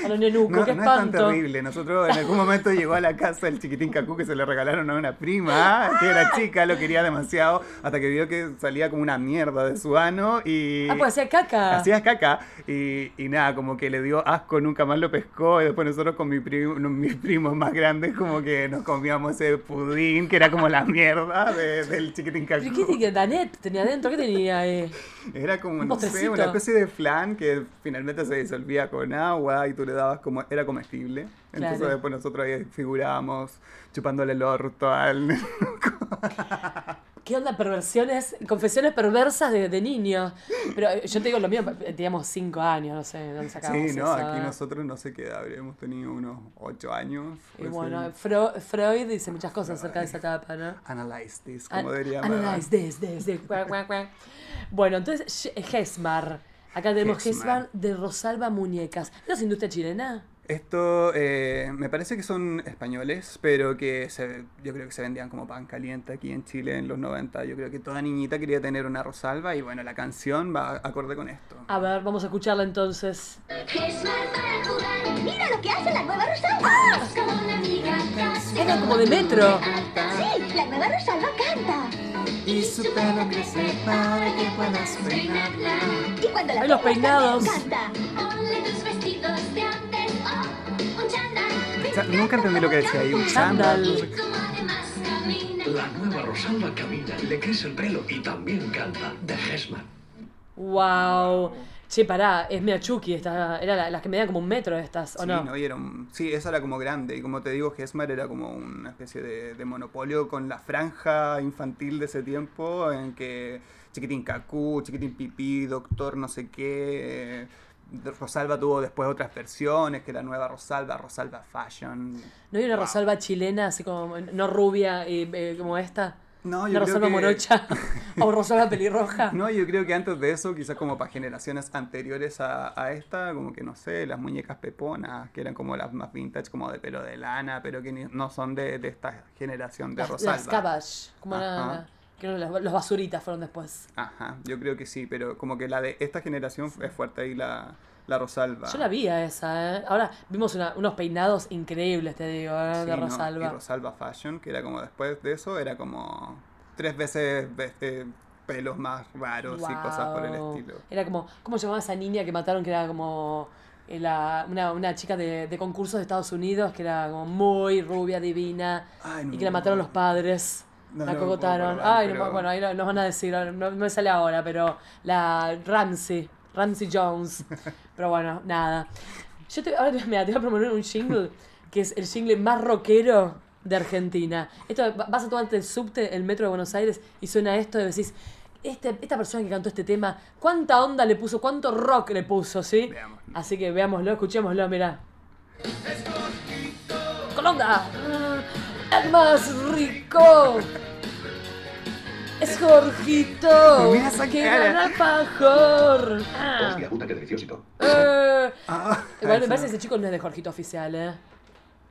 A los nenucos. [LAUGHS] No, qué no es tan espanto. terrible. Nosotros en algún momento llegó a la casa el chiquitín cacú que se le regalaron a una prima, que era [LAUGHS] chica, lo quería demasiado, hasta que vio que salía como una mierda de su ano y... Ah, pues hacía caca. Hacía caca y, y nada, como que le dio asco, nunca más lo pescó y después nosotros con mi primo, mis primos más grandes como que nos comíamos ese pudín que era como la mierda de- del chiquitín cacú. ¿Pero qué tenía adentro. ¿Qué tenía ahí? Era como, no sé, una especie de flan que finalmente se disolvía con agua y tú le dabas como, era comestible. Entonces Claro. después nosotros ahí figurábamos chupándole el orto al... [LAUGHS] ¿Qué onda? Perversiones, confesiones perversas de, de niños. Pero eh, yo te digo lo mío, eh, teníamos cinco años, no sé dónde sacamos Sí, no, aquí nosotros no sé qué edad, habríamos tenido unos ocho años. Y bueno, Freud dice muchas cosas acerca de esa etapa, ¿no? Analyze this, An- como diría Analyze this, this, this. Bueno, entonces, Gesmar. Acá tenemos. Gesmar de Rosalba Muñecas. ¿No es industria chilena? Esto eh, me parece que son españoles, pero que se- yo creo que se vendían como pan caliente aquí en Chile en los 90. Yo creo que toda niñita quería tener una Rosalba y bueno, la canción va acorde con esto. A ver, vamos a escucharla entonces. Mira lo que hace la nueva Rosalba. Era como de metro. Sí, la nueva Rosalba canta. Y su pelo crece para que puedas peinarla. Y cuando la Ay, los peinados. canta. Cha- Nunca entendí lo que decía ahí, un Chándal. La nueva Rosalba camina, le crece el pelo y también canta de Gesman. Wow. Che, pará, es Miachuki, esta, era la- las que medían como un metro estas, ¿o Sí, no? no, y era un- sí, esa era como grande. Y como te digo, Gesmar era como una especie de, de monopolio con la franja infantil de ese tiempo en que Chiquitín Cacú, Chiquitín Pipí, Doctor no sé qué, eh, Rosalba tuvo después otras versiones, que la nueva Rosalba, Rosalba Fashion. ¿No hay una Wow. Rosalba chilena, así como, no rubia y eh, como esta? No, ¿Una yo creo Rosalba que- morocha? [LAUGHS] ¿O Rosalba pelirroja? No, yo creo que antes de eso, quizás como para generaciones anteriores a, a esta, como que no sé, las muñecas peponas, que eran como las más vintage, como de pelo de lana, pero que ni- no son de, de esta generación de Las, Rosalba. las como la- creo que las- los basuritas fueron después. Ajá, yo creo que sí, pero como que la de esta generación es fuerte ahí la, la Rosalba. Yo la vi a esa, ¿eh? Ahora vimos una- unos peinados increíbles, te digo, ¿eh? Sí, de ¿no? Rosalba. Y Rosalba Fashion, que era como después de eso, era como tres veces este, pelos más raros y cosas por el estilo. Era como, ¿cómo se llamaba esa niña que mataron? Que era como eh, la- una, una chica de, de concursos de Estados Unidos, que era como muy rubia, divina, Ay, no y que la mataron los padres. No, la no acordar, Ay, no, pero- bueno, ahí no- nos van a decir, no, no me sale ahora, pero la Ramsey, Ramsey Jones. pero bueno, nada. Yo te, ahora te, mira, te voy a proponer un jingle que es el jingle más rockero de Argentina. Esto, va- vas a tomarte el subte, el metro de Buenos Aires, y suena esto y decís, este, esta persona que cantó este tema, ¿cuánta onda le puso? ¿Cuánto rock le puso? ¿Sí? Así que veámoslo, escuchémoslo, mira. ¡Colonda! ¡El más rico! Es Jorgito, Mira esa que cara. Ah. Hostia puta, qué deliciosito. Eh. Ah, Igual me parece que ese chico no es de Jorgito oficial, ¿eh?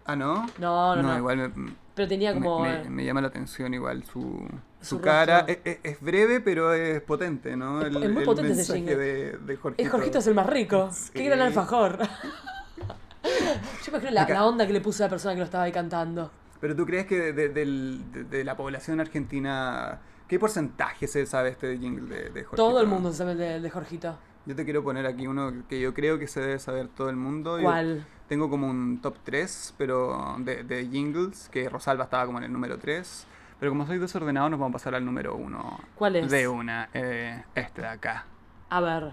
Ah, ¿no? No, no, no. igual me, Pero tenía como... me, me- me llama la atención igual su, Su su cara. rostro. Es, es- es breve, pero es potente, ¿no? Es- El, es muy potente ese mensaje jingle. de, de Jorgito. El Jorgito es el más rico. Sí. Qué gran alfajor. [LAUGHS] Yo imagino la, la onda que le puso a la persona que lo estaba ahí cantando. Pero tú crees que de, de- del- de- de la población argentina, ¿qué porcentaje se sabe este jingle de, de Jorgito? Todo el mundo sabe de, de Jorgito. Yo te quiero poner aquí uno que yo creo que se debe saber todo el mundo. Yo ¿Cuál? tengo como un top 3, pero de, de jingles, que Rosalba estaba como en el número 3. Pero como soy desordenado, nos vamos a pasar al número 1. ¿Cuál es? De una, eh, este de acá. A ver,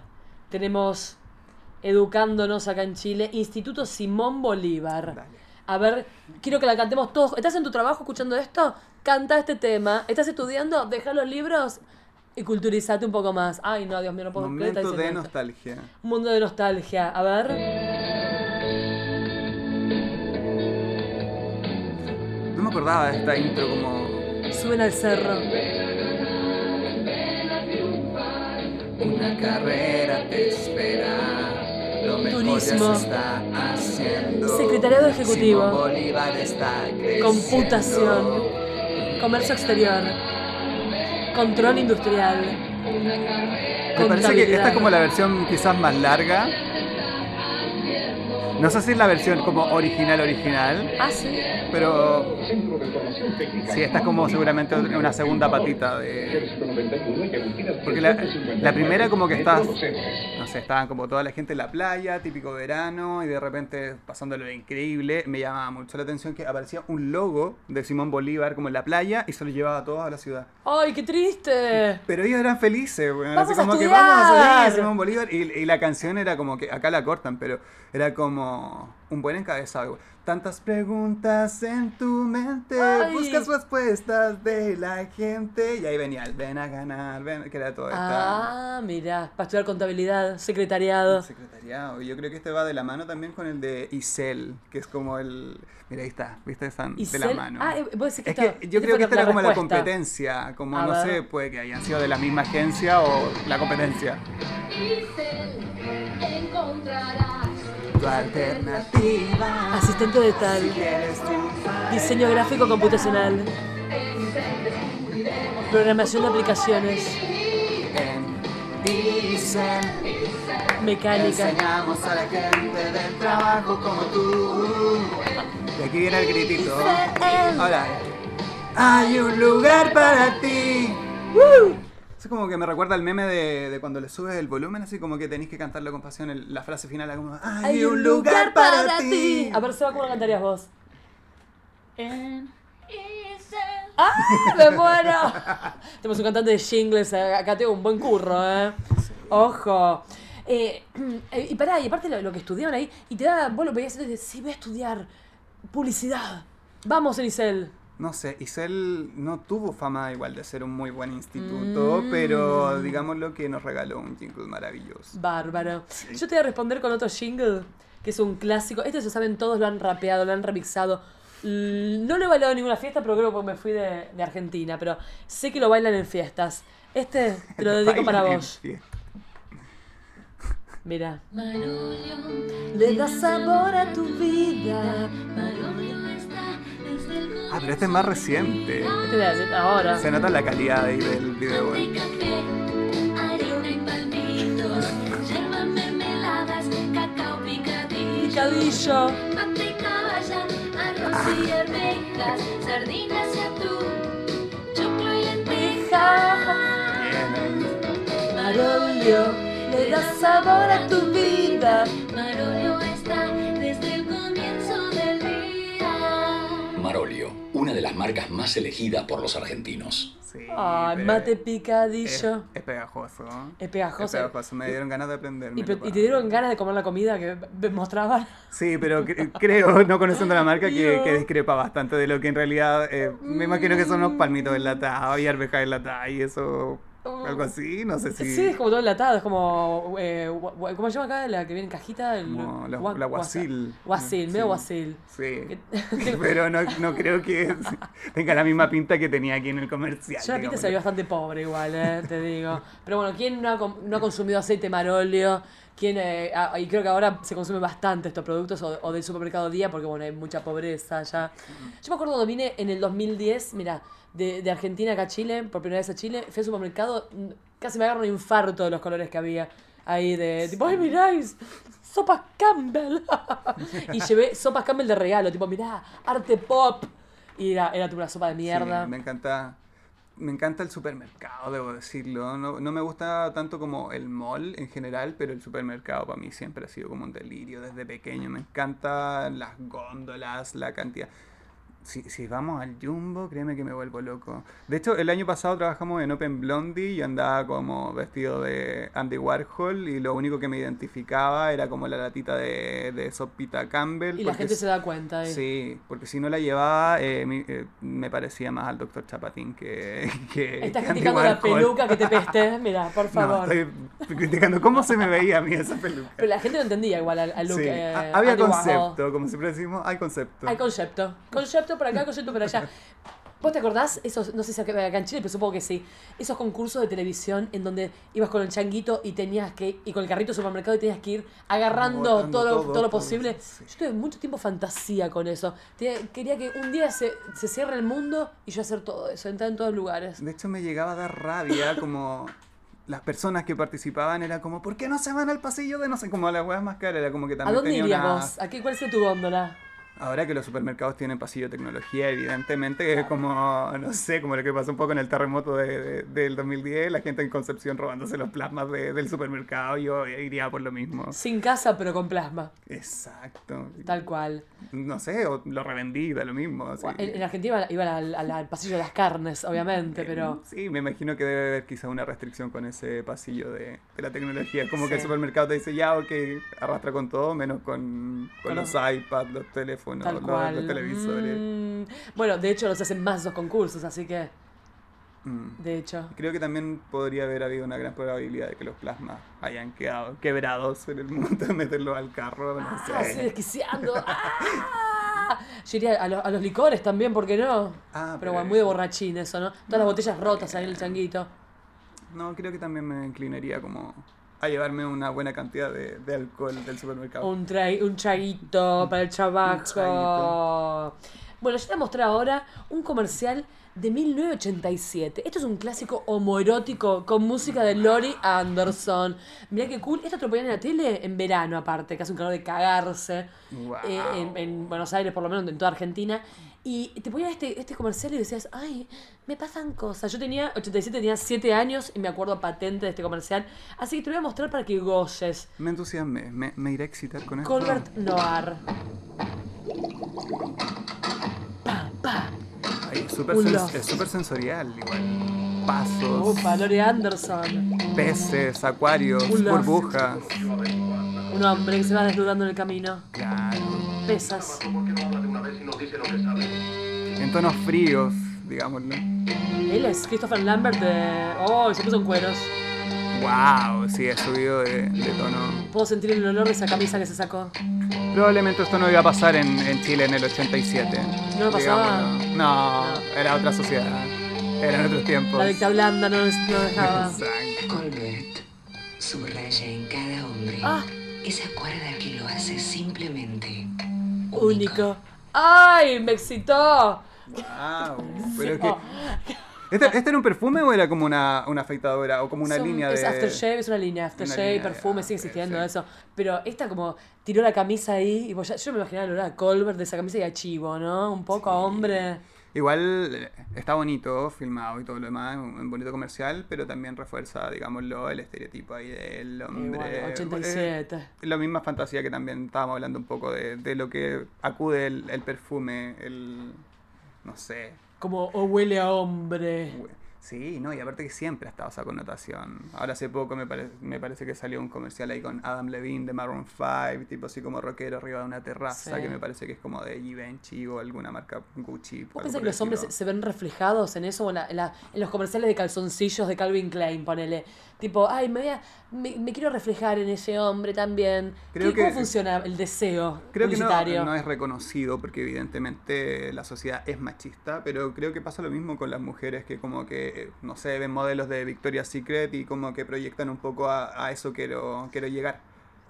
tenemos educándonos acá en Chile, Instituto Simón Bolívar. Dale. A ver, quiero que la cantemos todos. ¿Estás en tu trabajo escuchando esto? Canta este tema. ¿Estás estudiando? Deja los libros y culturizate un poco más. Ay, no, Dios mío, no puedo creer Momento de diciendo esto. nostalgia. Un mundo de nostalgia. A ver. No me acordaba de esta intro como... Suben al cerro. Una carrera te espera. Lo mejor ya se Turismo. está haciendo. Secretariado Ejecutivo. Bolívar está creciendo. Computación. Comercio exterior. Control industrial. Me parece que esta es como la versión quizás más larga. No sé si es la versión como original original, Ah, sí. pero sí, esta es como seguramente una segunda patita de... Porque la, la primera como que estás, no sé, estaban como toda la gente en la playa, típico verano, y de repente pasándolo increíble, me llamaba mucho la atención que aparecía un logo de Simón Bolívar como en la playa y se lo llevaba a todos a la ciudad. ¡Ay, qué triste! Pero ellos eran felices. ¡Vamos así a como que vamos a Simón Bolívar. Y, y la canción era como que, acá la cortan, pero era como un buen encabezado. Tantas preguntas en tu mente, Ay. buscas respuestas de la gente. Y ahí venía el ven a ganar, ven, que era todo esta Ah, mira, para estudiar contabilidad, secretariado. secretariado. Y yo creo que este va de la mano también con el de Isel, que es como el. Mira, ahí está, ¿viste? Están ¿Y de la Cel- mano. Ah, vos decís que Es esto- que yo este creo que esta la era como la competencia, como A no ver. sé, puede que hayan sido de la misma agencia o la competencia. Tu alternativa. Asistente de tal. Diseño gráfico computacional. Programación de aplicaciones. en Dicen. Mecánica. Enseñamos a la gente del trabajo como tú. Y aquí viene el gritito. Ahora, hay un lugar para ti. Es como que me recuerda al meme de, de cuando le subes el volumen, así como que tenés que cantarlo con pasión. el- la frase final, como, hay, un lugar, para, ti. A ver, Seba, ¿cómo lo cantarías vos? ¡Ah! ¡Me muero! [LAUGHS] Tenemos un cantante de jingles. eh, Acá tengo un buen curro, ¿eh? Ojo. Eh, [CLEARS THROAT] eh, y pará, y aparte lo, lo que estudiaban ahí, y te da, vos lo veías y te dices, sí, voy a estudiar publicidad. Vamos, Elisel. No sé, Isel no tuvo fama igual de ser un muy buen instituto, Mm. pero digámoslo que nos regaló un jingle maravilloso. Bárbaro. Yo te voy a responder con otro jingle, que es un clásico. Este se saben todos, lo han rapeado, lo han remixado. No lo he bailado en ninguna fiesta, pero creo que me fui de, de Argentina. Pero sé que lo bailan en fiestas. Este te lo [LAUGHS] dedico para vos. Mira. Le da sabor a tu vida. Ah, pero este es más reciente. Este de ahora. Se nota la calidad ahí del video. Picadillo. sardinas y atún, choclo y Bien ahí. Marolio. Le da sabor a tu vida. Marolio de las marcas más elegidas por los argentinos. Sí, Ay, mate es, picadillo. es pegajoso. Es pegajoso. Es pegajoso. Me dieron ganas de aprenderme. Y, te dieron ganas de comer la comida que mostraban. Sí, pero cre- creo, no conociendo la marca, que discrepa bastante de lo que en realidad. eh, me imagino que son unos palmitos enlatados y arvejas enlatadas y eso. Algo así, no sé si. Sí, es como todo enlatado, es como. Eh, ¿Cómo se llama acá? La que viene en cajita. El, Como la, gua- la guasil. Medio guasil. Sí. [LAUGHS] Pero no, no creo que [LAUGHS] tenga la misma pinta que tenía aquí en el comercial. Yo la pinta se bastante pobre igual, eh, te digo. Pero bueno, ¿quién no ha, no ha consumido aceite marolio? ¿Quién, eh, ah, y creo que ahora se consume bastante estos productos o, o del supermercado día porque bueno, hay mucha pobreza ya. Yo me acuerdo cuando vine en el 2010, mira, de, de Argentina acá a Chile, por primera vez a Chile, fui al supermercado, casi me agarro un infarto de los colores que había ahí de tipo, ¡ay, miráis! ¡Sopas Campbell! [LAUGHS] y llevé sopas Campbell de regalo, tipo, mirá, arte pop. Y era, era una sopa de mierda. Me encanta. Me encanta el supermercado, debo decirlo. No, no me gusta tanto como el mall en general, pero el supermercado para mí siempre ha sido como un delirio desde pequeño. Me encantan las góndolas, la cantidad. Si, si vamos al Jumbo, créeme que me vuelvo loco. De hecho, el año pasado trabajamos en Open Blondie y andaba como vestido de Andy Warhol y lo único que me identificaba era como la latita de, de sopita Campbell. Y la gente se da cuenta. eh. Sí, porque si no la llevaba, eh, mi- eh, me parecía más al doctor Chapatín que, [LAUGHS] que, Estás que Andy criticando la Warhol. peluca que te pestes. Mira, por [LAUGHS] No, favor. estoy criticando cómo se me veía a mí esa peluca. Pero la gente no entendía igual al, al look. Sí, eh, ha- había Andy Warhol. concepto, como siempre decimos, hay concepto. Hay concepto. Concepto por acá, concepto por allá. ¿Vos te acordás? Esos, no sé si acá en Chile, pero supongo que sí. Esos concursos de televisión en donde ibas con el changuito y tenías que. y con el carrito de supermercado y tenías que ir agarrando todo, lo- todo, todo, lo posible. sí. Yo tuve mucho tiempo fantasía con eso. Quería que un día se, se cierre el mundo y yo hacer todo eso, entrar en todos lugares. De hecho, me llegaba a dar rabia como las personas que participaban era como, ¿por qué no se van al pasillo de no sé? Como las huevas más caras, era como que ¿A también dónde tenía irías una... vos? ¿A qué, ¿Cuál es tu góndola? Ahora que los supermercados tienen pasillo de tecnología, evidentemente es como, no sé, como lo que pasó un poco en el terremoto de, de- del 2010, la gente en Concepción robándose los plasmas de- del supermercado, yo iría por lo mismo. Sin casa, pero con plasma. Exacto. Tal cual. No sé, o lo revendí, da lo mismo. así. En, en Argentina iban al, al- al pasillo de las carnes, obviamente, pero. Sí, me imagino que debe haber quizá una restricción con ese pasillo de, de la tecnología. Como que el Sí. supermercado te dice, ya, ok, arrastra con todo, menos con, con Con los los- iPads, los teléfonos, Tal los, cual. los televisores. Mm, bueno, de hecho los hacen más esos concursos, así que, Mm. de hecho. Creo que también podría haber habido una gran probabilidad de que los plasmas hayan quedado quebrados en el de meterlos al carro, no Ah, sé. sí, desquiciando. [LAUGHS] ¡Ah! Yo iría a, los- a los licores también, ¿por qué no? Ah, Pero bueno, muy de borrachín eso, ¿no? Todas las botellas rotas ahí en el changuito. No, creo que también me inclinaría como a llevarme una buena cantidad de, de alcohol del supermercado. Un, trai- un chaguito para el trabajo. Bueno, yo te voy a mostrar ahora un comercial de 1987. Esto es un clásico homoerótico con música de Lori Anderson. Mirá qué cool. Esto te lo ponían en la tele en verano, aparte, que hace un calor de cagarse. Eh, en, en Buenos Aires, por lo menos, en toda Argentina. Y te ponían este, este comercial y decías, ay, me pasan cosas. Yo tenía, 87, tenía 7 años y me acuerdo patente de este comercial. Así que te voy a mostrar para que goces. Me entusiasmé, me, me iré a excitar con esto. Colbert Noir. Pa, pa. Ay, es súper sensorial, igual. Pasos, Upa, Lori Anderson. peces, acuarios, burbujas. Un hombre que se va desnudando en el camino. Claro. En tonos fríos, digámoslo. Él es Christopher Lambert de... Oh, se puso en cueros. Wow, sí, he subido de, de tono. Puedo sentir el olor de esa camisa que se sacó. Probablemente esto no iba a pasar en, en Chile en el 87. ¿No pasaba? digámoslo. No, era otra sociedad. Eran otros tiempos. La dicta blanda no, no dejaba. Colbert subraya en cada hombre Ah. esa cuerda que lo hace simplemente Único. ¡Ay! ¡Me excitó! Wow, [LAUGHS] pero es que... ¿Este, este era un perfume o era como una, una afeitadora o como una Son- línea de...? Es aftershave, es una línea. Aftershave, línea de- perfume, ah, sigue existiendo sí. eso. Pero esta como tiró la camisa ahí y vos ya- yo me imaginaba el olor a Colbert de esa camisa y a chivo, ¿no? Un poco a hombre. Igual está bonito, filmado y todo lo demás, un, un bonito comercial, pero también refuerza, digámoslo, el estereotipo ahí del hombre. Igual, 87. Eh, la misma fantasía que también estábamos hablando un poco de, de lo que acude el, el perfume, el... no sé. Como, o huele a hombre. Sí, no, y aparte que siempre ha estado esa connotación. Ahora hace poco me, pare- me parece que salió un comercial ahí con Adam Levine de Maroon 5, tipo así como rockero arriba de una terraza, Sí. que me parece que es como de Givenchy o alguna marca Gucci. ¿Vos pensás que los hombres se, ven reflejados en eso? o en, la- en la- en los comerciales de calzoncillos de Calvin Klein, ponele. Tipo, ay, me, voy a- me, me quiero reflejar en ese hombre también. Creo ¿Qué- que- ¿Cómo funciona el deseo Creo que no es reconocido porque evidentemente la sociedad es machista, pero creo que pasa lo mismo con las mujeres que como que, no sé, ven modelos de Victoria's Secret y como que proyectan un poco a, a eso quiero, quiero llegar.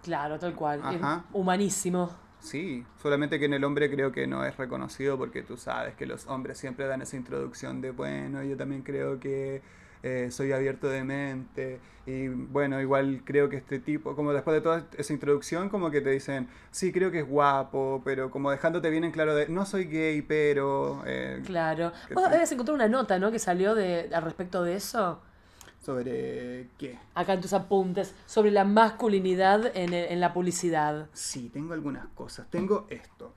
Claro, tal cual. Es humanísimo. Sí, solamente que en el hombre creo que no es reconocido porque tú sabes que los hombres siempre dan esa introducción de, bueno, yo también creo que eh, soy abierto de mente y bueno, igual creo que este tipo, como después de toda esa introducción, como que te dicen, sí, creo que es guapo, pero como dejándote bien en claro de, no soy gay, pero... eh, Claro. Vos sí. habías encontrado una nota, ¿no? Que salió de, al respecto de eso. ¿Sobre qué? Acá en tus apuntes. Sobre la masculinidad en, en la publicidad. Sí, tengo algunas cosas. Tengo esto.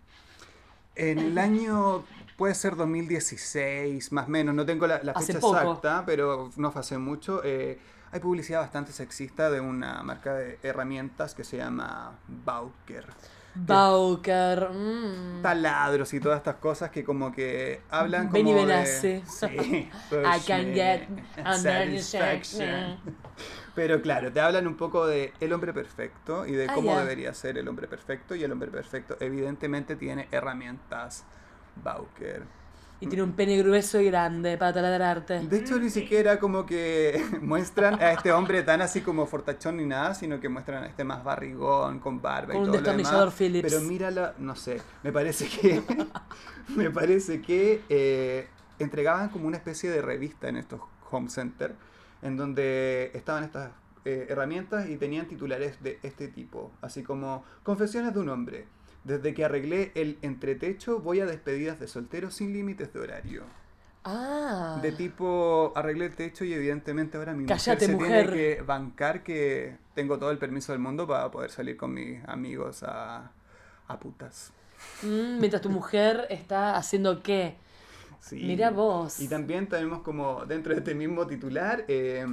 En el año, puede ser 2016, más o menos, no tengo la, la fecha poco. exacta, pero no fue hace mucho. eh, hay publicidad bastante sexista de una marca de herramientas que se llama Bauker. Bauker. mm. Taladros y todas estas cosas que como que hablan como Benny de... Sí. [LAUGHS] I can get under satisfaction. Pero claro, te hablan un poco de el hombre perfecto y de Ah, cómo debería ser el hombre perfecto. Y el hombre perfecto evidentemente tiene herramientas Bauker. Y tiene un pene grueso y grande para taladrarte. De hecho, ni siquiera como que [LAUGHS] muestran a este hombre tan así como fortachón ni nada, sino que muestran a este más barrigón, con barba Con y un todo lo demás. destornillador Phillips. Pero mírala, no sé, me parece que [LAUGHS] me parece que eh, entregaban como una especie de revista en estos home center, en donde estaban estas eh, herramientas y tenían titulares de este tipo, así como Confesiones de un hombre. Desde que arreglé el entretecho, voy a despedidas de solteros sin límites de horario. Ah. De tipo, arreglé el techo y evidentemente ahora mi Cállate, mujer se mujer. tiene que bancar que tengo todo el permiso del mundo para poder salir con mis amigos a, a putas. Mm, mientras tu mujer está haciendo qué. Sí. Mira vos. Y también tenemos como dentro de este mismo titular, eh,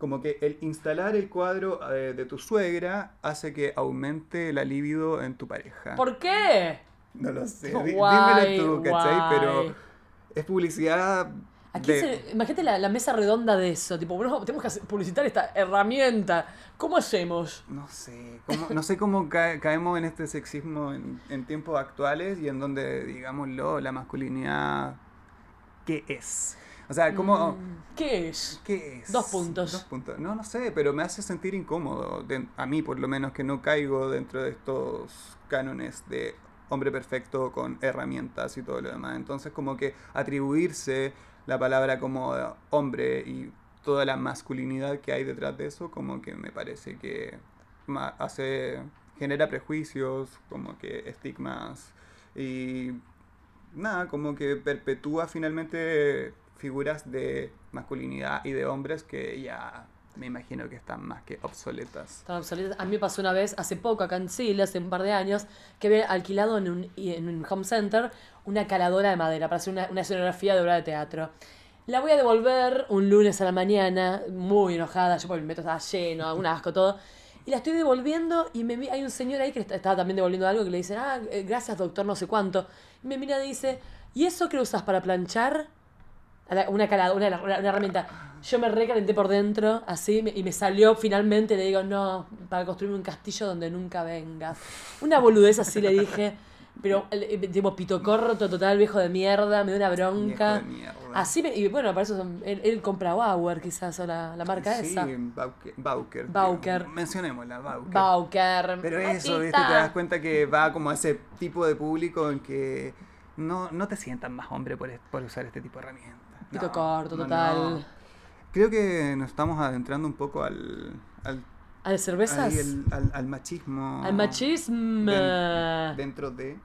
como que el instalar el cuadro eh, de tu suegra hace que aumente la libido en tu pareja. ¿Por qué? No lo sé, [LAUGHS] Guay, dímelo tú, ¿cachai? guay. Pero es publicidad... ¿A quién de- se- imagínate la, la mesa redonda de eso. Tipo, bueno, tenemos que publicitar esta herramienta. ¿Cómo hacemos? No sé, cómo- no sé cómo ca- caemos en este sexismo en, en tiempos actuales y en donde, digámoslo, la masculinidad, ¿qué es? O sea, ¿cómo, Mm, ¿Qué es? ¿qué es? Dos puntos. Dos puntos. No, no sé, pero me hace sentir incómodo, de- a mí por lo menos, que no caigo dentro de estos cánones de hombre perfecto con herramientas y todo lo demás. Entonces, como que atribuirse la palabra como hombre y toda la masculinidad que hay detrás de eso, como que me parece que hace genera prejuicios, como que estigmas y nada, como que perpetúa finalmente figuras de masculinidad y de hombres que ya me imagino que están más que obsoletas. Están obsoletas. A mí me pasó una vez, hace poco, acá en Chile, hace un par de años, que había alquilado en un, en un home center una caladora de madera para hacer una, una escenografía de obra de teatro. La voy a devolver un lunes a la mañana, muy enojada, yo por el metro estaba lleno, un asco, todo. Y la estoy devolviendo y me, hay un señor ahí que estaba también devolviendo algo que le dice, ah, eh, gracias doctor, no sé cuánto. Y me mira y dice, ¿y eso que usas para planchar? Una calada, una, herramienta. Yo me recalenté por dentro, así, y me salió finalmente, le digo, no, para construirme un castillo donde nunca vengas. Una boludez así le dije, pero eh, tipo pito corto, total viejo de mierda, me dio una bronca. Viejo de mierda. Así, me- y bueno, para eso son- él, él compra Bauer quizás, o la, la marca sí, esa. Bauker. Bauker. Bauker. Mencionémosla, Bauker. Bauker. Pero eso, ¿viste? Te das cuenta que va como a ese tipo de público en que no, no te sientas más hombre por, por usar este tipo de herramientas. Pito No, corto, no, total. no. Creo que nos estamos adentrando un poco al, al, ¿A las cervezas? al, al machismo. Al machismo. den- dentro de...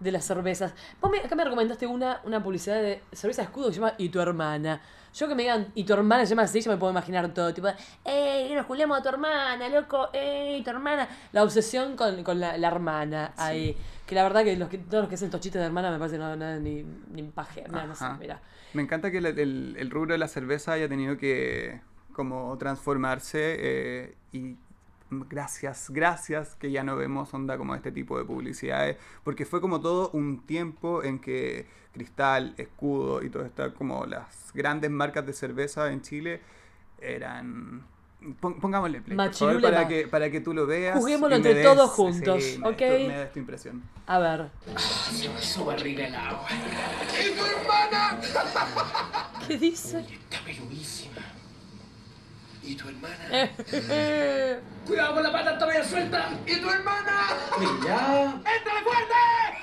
de las cervezas. Vos me- acá me recomendaste una, una publicidad de cerveza escudo que se llama Y tu hermana. Yo que me digan Y tu hermana se llama así, yo me puedo imaginar todo. Tipo, ¡ey! Nos culiamos a tu hermana, loco! ¡ey! Tu hermana. La obsesión con, con la, la hermana ahí. Que la verdad que, los que todos los que hacen estos chistes de hermana me parece no, nada ni, ni paje. No sé, mira. Me encanta que el, rubro de la cerveza haya tenido que como transformarse eh, y gracias, gracias que ya no vemos onda como este tipo de publicidades, porque fue como todo un tiempo en que Cristal, Escudo y todo está como las grandes marcas de cerveza en Chile eran... pon- Pongámosle play, por favor, para que, para que tú lo veas. Juguémoslo me entre des- todos sí, juntos, me ¿ok? tu- me des tu impresión. A ver. Se me sube arriba el agua. ¿Qué dice? Está peludísima. ¿Y tu hermana? Eh, ¡Cuidado con la pata todavía suelta! ¿Y tu hermana? ¡Ya! ¡Éntrale fuerte!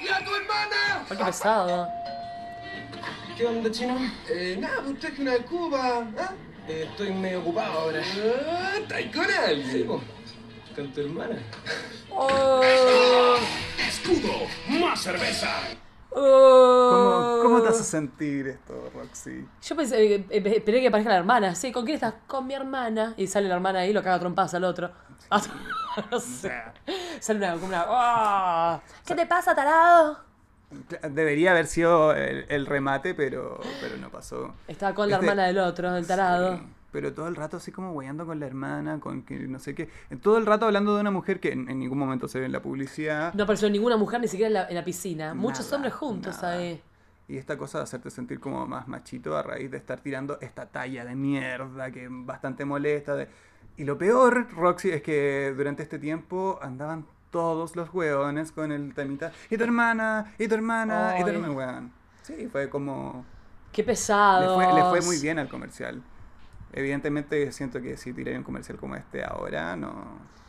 ¡Y a tu hermana! qué pesado. ¿Qué onda, chino? Eh, nada, pues traje una de Cuba. ¿ah? Eh, estoy medio ocupado ahora. Ah, ¿Estás con alguien? Sí, po. Con tu hermana. Oh, ¡Escudo! ¡Más cerveza! oh. ¿Cómo, ¿Cómo te hace sentir esto, Roxy? Yo pensé, eh, eh, esperé que aparezca la hermana. Sí, ¿con quién estás? Con mi hermana. Y sale la hermana ahí y lo caga trompadas al otro. [LAUGHS] No sé. Sale una, como una. "Ah, ¿Qué te pasa, tarado? Debería haber sido el, el remate, pero, pero no pasó. Estaba con la Este- hermana del otro, del tarado. Sí, pero todo el rato así como weyando con la hermana, con que no sé qué. Todo el rato hablando de una mujer que en, en ningún momento se ve en la publicidad. No apareció ninguna mujer ni siquiera en la, en la piscina. Muchos hombres juntos nada. ahí. Y esta cosa de hacerte sentir como más machito a raíz de estar tirando esta talla de mierda que bastante molesta. de- Y lo peor, Roxy, es que durante este tiempo andaban todos los hueones con el temita. Y tu hermana, y tu hermana, y tu Ay. hermana, weón. Sí, fue como... Qué Le pesado. fue, le fue muy bien al comercial. Evidentemente siento que si tiré un comercial como este ahora, no...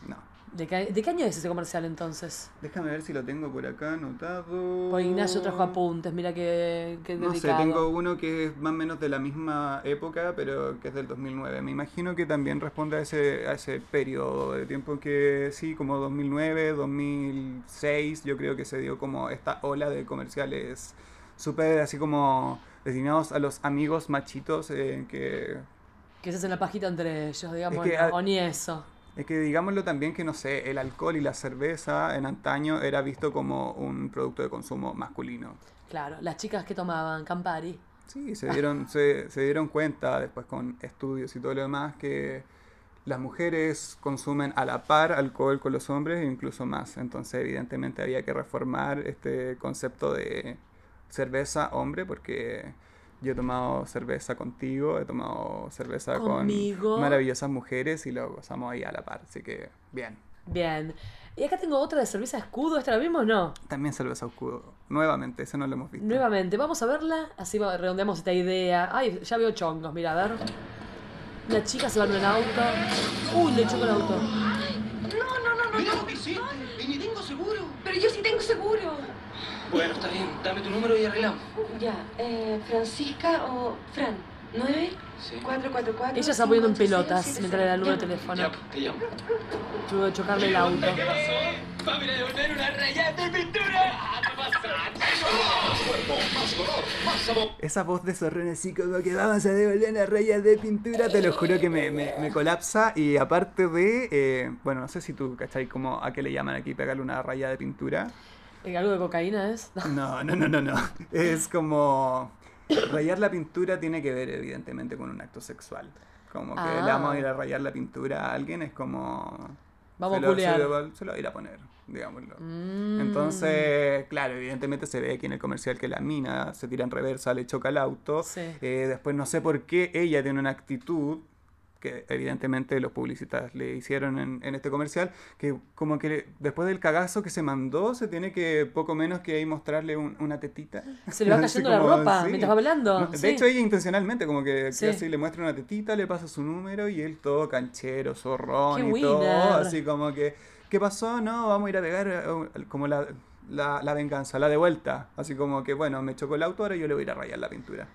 no. ¿De qué, de qué año es ese comercial entonces? Déjame ver si lo tengo por acá anotado. Pues Ignacio trajo apuntes, mira qué, qué No sé, dedicado. tengo uno que es más o menos de la misma época, pero que es del 2009. Me imagino que también responde a ese, a ese periodo de tiempo que sí, como 2009, 2006, yo creo que se dio como esta ola de comerciales súper así como destinados a los amigos machitos eh, que Que se hacen la pajita entre ellos, digamos, Es que, no, o ni eso. Es que digámoslo también que, no sé, el alcohol y la cerveza en antaño era visto como un producto de consumo masculino. Claro, las chicas que tomaban Campari. Sí, se dieron, se, se dieron cuenta después con estudios y todo lo demás que las mujeres consumen a la par alcohol con los hombres e incluso más. Entonces, evidentemente, había que reformar este concepto de cerveza hombre porque yo he tomado cerveza contigo, he tomado cerveza Conmigo. con maravillosas mujeres y lo gozamos ahí a la par. Así que, bien. Bien. Y acá tengo otra de cerveza escudo, ¿esta la vimos o no? También cerveza oscuro. Nuevamente, ese no lo hemos visto. Nuevamente, vamos a verla, así redondeamos esta idea. Ay, ya veo chongos, mira, a ver. Una chica se va en un auto. Uy, le chocó el auto. No, no, no, no. No. lo que hiciste. Y ni tengo seguro. Pero yo sí tengo seguro. Bueno, está bien. Dame tu número y arreglamos. Ya, eh, Francisca o Fran, 9 Sí. 444 Ella se va poniendo en 586 pelotas mientras le da el número de teléfono. Ya, te llamo. Tuvo que chocarle el auto. ¡Va a venir a devolver una raya de pintura! ¿Qué Esa voz de zorrón así como que vamos a devolver una raya de pintura, te lo juro que me, me- me colapsa. Y aparte de, eh, bueno, no sé si tú, ¿cachai? Como a qué le llaman aquí pegarle una raya de pintura. ¿Eh, ¿Algo de cocaína es? [LAUGHS] No, no, no, no, no. Es como... Rayar la pintura tiene que ver evidentemente con un acto sexual. Como que Ah. le vamos a ir a rayar la pintura a alguien, es como... Vamos se a lo, culear. se, lo, se lo va a ir a poner, digámoslo. Mm. Entonces, claro, evidentemente se ve aquí en el comercial que la mina se tira en reversa, le choca el auto. Sí. Eh, después no sé por qué ella tiene una actitud que evidentemente los publicistas le hicieron en, en este comercial, que como que después del cagazo que se mandó, se tiene que poco menos que ahí mostrarle un- una tetita. Se le va [LAUGHS] cayendo la como, ropa sí. mientras va hablando. No, de sí. hecho, ella intencionalmente, como que, Sí. así le muestra una tetita, le pasa su número y él todo canchero, zorrón Qué y todo. winner. Así como que, ¿qué pasó? No, vamos a ir a pegar eh, como la, la, la venganza, la de vuelta. Así como que, bueno, me chocó el auto, ahora yo le voy a ir a rayar la pintura.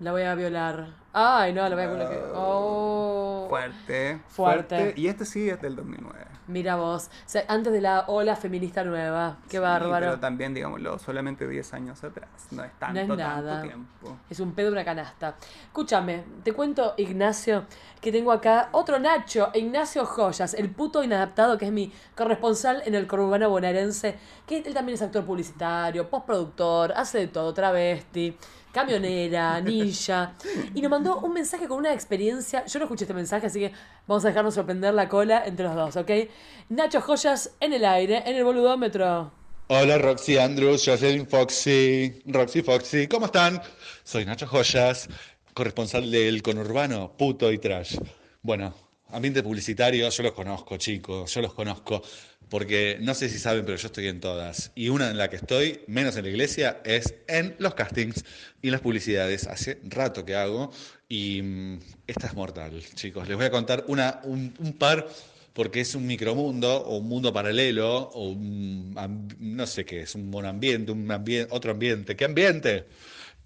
La voy a violar. Ay, no, la voy a violar. Oh. Fuerte, Fuerte. Y este sí es del 2009. Mira vos. O sea, antes de la ola feminista nueva. Qué Sí, bárbaro. Pero también, digámoslo, solamente 10 años atrás. No es tanto, No es nada. tanto tiempo. Es un pedo de una canasta. Escúchame, te cuento, Ignacio, que tengo acá otro Nacho, Ignacio Joyas, el puto inadaptado que es mi corresponsal en el conurbano bonaerense, que él también es actor publicitario, postproductor, hace de todo, travesti, camionera, ninja. Y nos mandó un mensaje con una experiencia. Yo no escuché este mensaje, así que vamos a dejarnos sorprender la cola entre los dos, ¿ok? Nacho Joyas en el aire, en el boludómetro. Hola Roxy Andrews, Jocelyn Foxy, Roxy Foxy, ¿cómo están? Soy Nacho Joyas, corresponsal del conurbano, puto y trash. Bueno, ambiente publicitario, yo los conozco, chicos, yo los conozco, porque no sé si saben, pero yo estoy en todas. Y una en la que estoy, menos en la iglesia, es en los castings y las publicidades. Hace rato que hago y mm, esta es mortal, chicos. Les voy a contar una, un, un par porque es un micromundo o un mundo paralelo o un, no sé qué, es un buen ambiente, un ambien- otro ambiente. ¿Qué ambiente?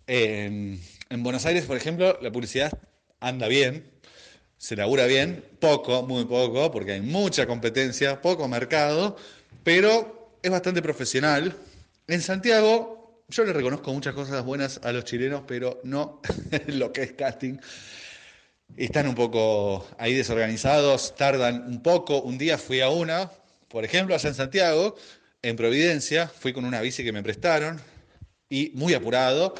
En, en Buenos Aires, por ejemplo, la publicidad anda bien, se labura bien, poco, muy poco, porque hay mucha competencia, poco mercado, pero es bastante profesional. En Santiago, yo le reconozco muchas cosas buenas a los chilenos, pero no [LAUGHS] lo que es casting. Están un poco ahí desorganizados, tardan un poco. Un día fui a una, por ejemplo, allá en Santiago, en Providencia, fui con una bici que me prestaron y muy apurado.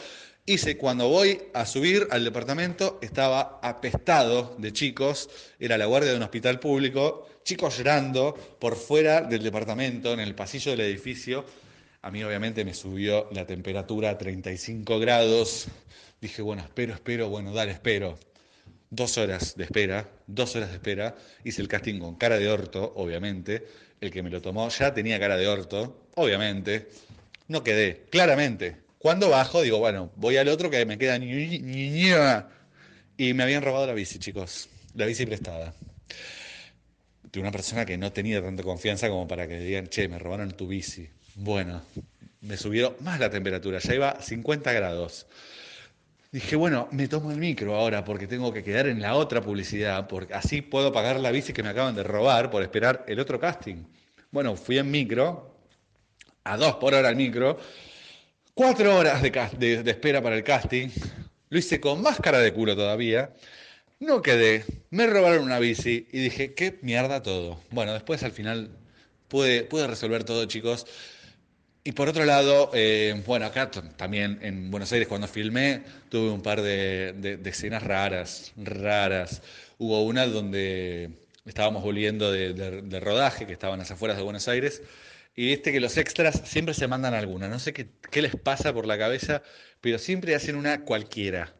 Hice cuando voy a subir al departamento, estaba apestado de chicos, era la guardia de un hospital público, chicos llorando por fuera del departamento, en el pasillo del edificio. A mí obviamente me subió la temperatura a 35 grados. Dije, bueno, espero, espero, bueno, dale, espero. Dos horas de espera, dos horas de espera. Hice el casting con cara de orto, obviamente. El que me lo tomó ya tenía cara de orto, obviamente. No quedé, claramente. Cuando bajo, digo, bueno, voy al otro que me queda ni- ni- ni- Y me habían robado la bici, chicos. La bici prestada. De una persona que no tenía tanta confianza como para que digan, che, me robaron tu bici. Bueno, me subieron más la temperatura, ya iba a 50 grados. Dije, bueno, me tomo el micro ahora porque tengo que quedar en la otra publicidad, porque así puedo pagar la bici que me acaban de robar por esperar el otro casting. Bueno, fui en micro, a dos por hora el micro, cuatro horas de, espera para el casting, lo hice con más cara de culo todavía, no quedé, me robaron una bici y dije, qué mierda todo. Bueno, después al final pude, resolver todo, chicos. Y por otro lado, eh, bueno, acá también en Buenos Aires cuando filmé tuve un par de, escenas raras, raras. Hubo una donde estábamos volviendo de, de- rodaje, que estaban las afueras de Buenos Aires, y viste que los extras siempre se mandan alguna. No sé qué, les pasa por la cabeza, pero siempre hacen una cualquiera.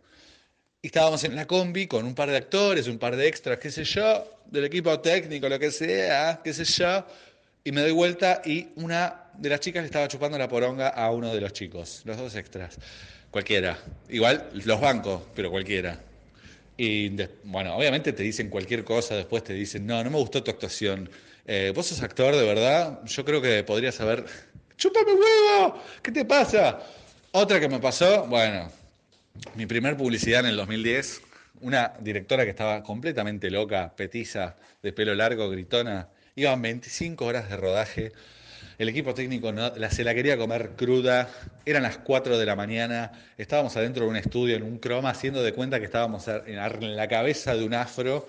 Estábamos en la combi con un par de actores, un par de extras, qué sé yo, del equipo técnico, lo que sea, qué sé yo. Y me doy vuelta y una de las chicas le estaba chupando la poronga a uno de los chicos, los dos extras. Cualquiera. Igual los bancos, pero cualquiera. Y bueno, obviamente te dicen cualquier cosa, después te dicen, no, no me gustó tu actuación. Eh, vos sos actor de verdad, yo creo que podrías haber... ¡Chúpame huevo! ¿Qué te pasa? Otra que me pasó, bueno, mi primer publicidad en el 2010, una directora que estaba completamente loca, petiza, de pelo largo, gritona, iban 25 horas de rodaje, el equipo técnico se la quería comer cruda, eran las 4 de la mañana, estábamos adentro de un estudio en un croma haciendo de cuenta que estábamos en la cabeza de un afro.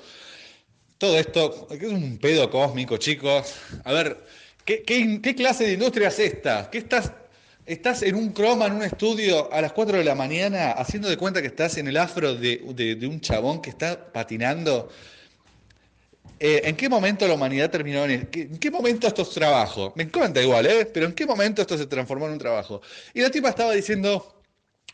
Todo esto es un pedo cósmico, chicos. A ver, ¿qué, clase de industria es esta? ¿Qué estás Estás en un croma, en un estudio, a las 4 de la mañana, haciendo de cuenta que estás en el afro de, un chabón que está patinando. Eh, ¿En qué momento la humanidad terminó en, qué- ¿En qué momento esto es trabajo? Me encanta igual, ¿eh? Pero ¿en qué momento esto se transformó en un trabajo? Y la tipa estaba diciendo,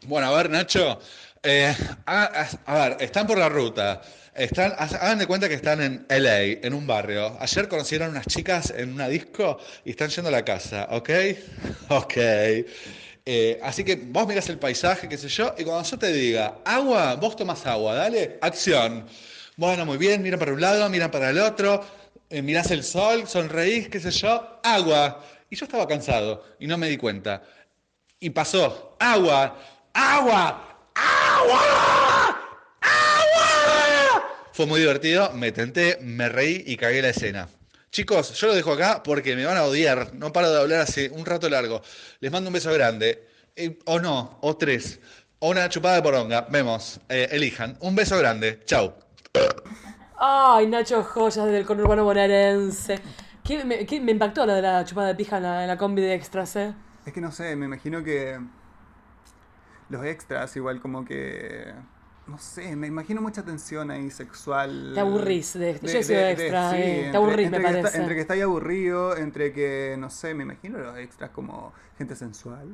bueno, a ver, Nacho, eh, a, a- a ver, están por la ruta. Están, ha- hagan de cuenta que están en LA, en un barrio. Ayer conocieron unas chicas en una disco y están yendo a la casa, ¿ok? [LAUGHS] Ok. Eh, así que vos mirás el paisaje, qué sé yo, y cuando yo te diga agua, vos tomás agua, dale, acción. Bueno, muy bien, miran para un lado, miran para el otro, eh, mirás el sol, sonreís, qué sé yo, agua. Y yo estaba cansado y no me di cuenta. Y pasó, agua, agua, agua. Fue muy divertido, me tenté, me reí y cagué la escena. Chicos, yo lo dejo acá porque me van a odiar. No paro de hablar hace un rato largo. Les mando un beso grande. Eh, o no, o tres. O una chupada de poronga. Vemos. Eh, elijan. Un beso grande. Chau. Ay, Nacho Joyas del conurbano bonaerense. ¿Qué me, qué me impactó la de la chupada de pija en la, en la combi de extras, eh? Es que no sé, me imagino que los extras igual como que... No sé, me imagino mucha tensión ahí sexual. Te aburrís de esto. Yo he sido extra, eh, te aburrís, me entre que está- parece. entre que está ahí aburrido, entre que, no sé, me imagino los extras como gente sensual.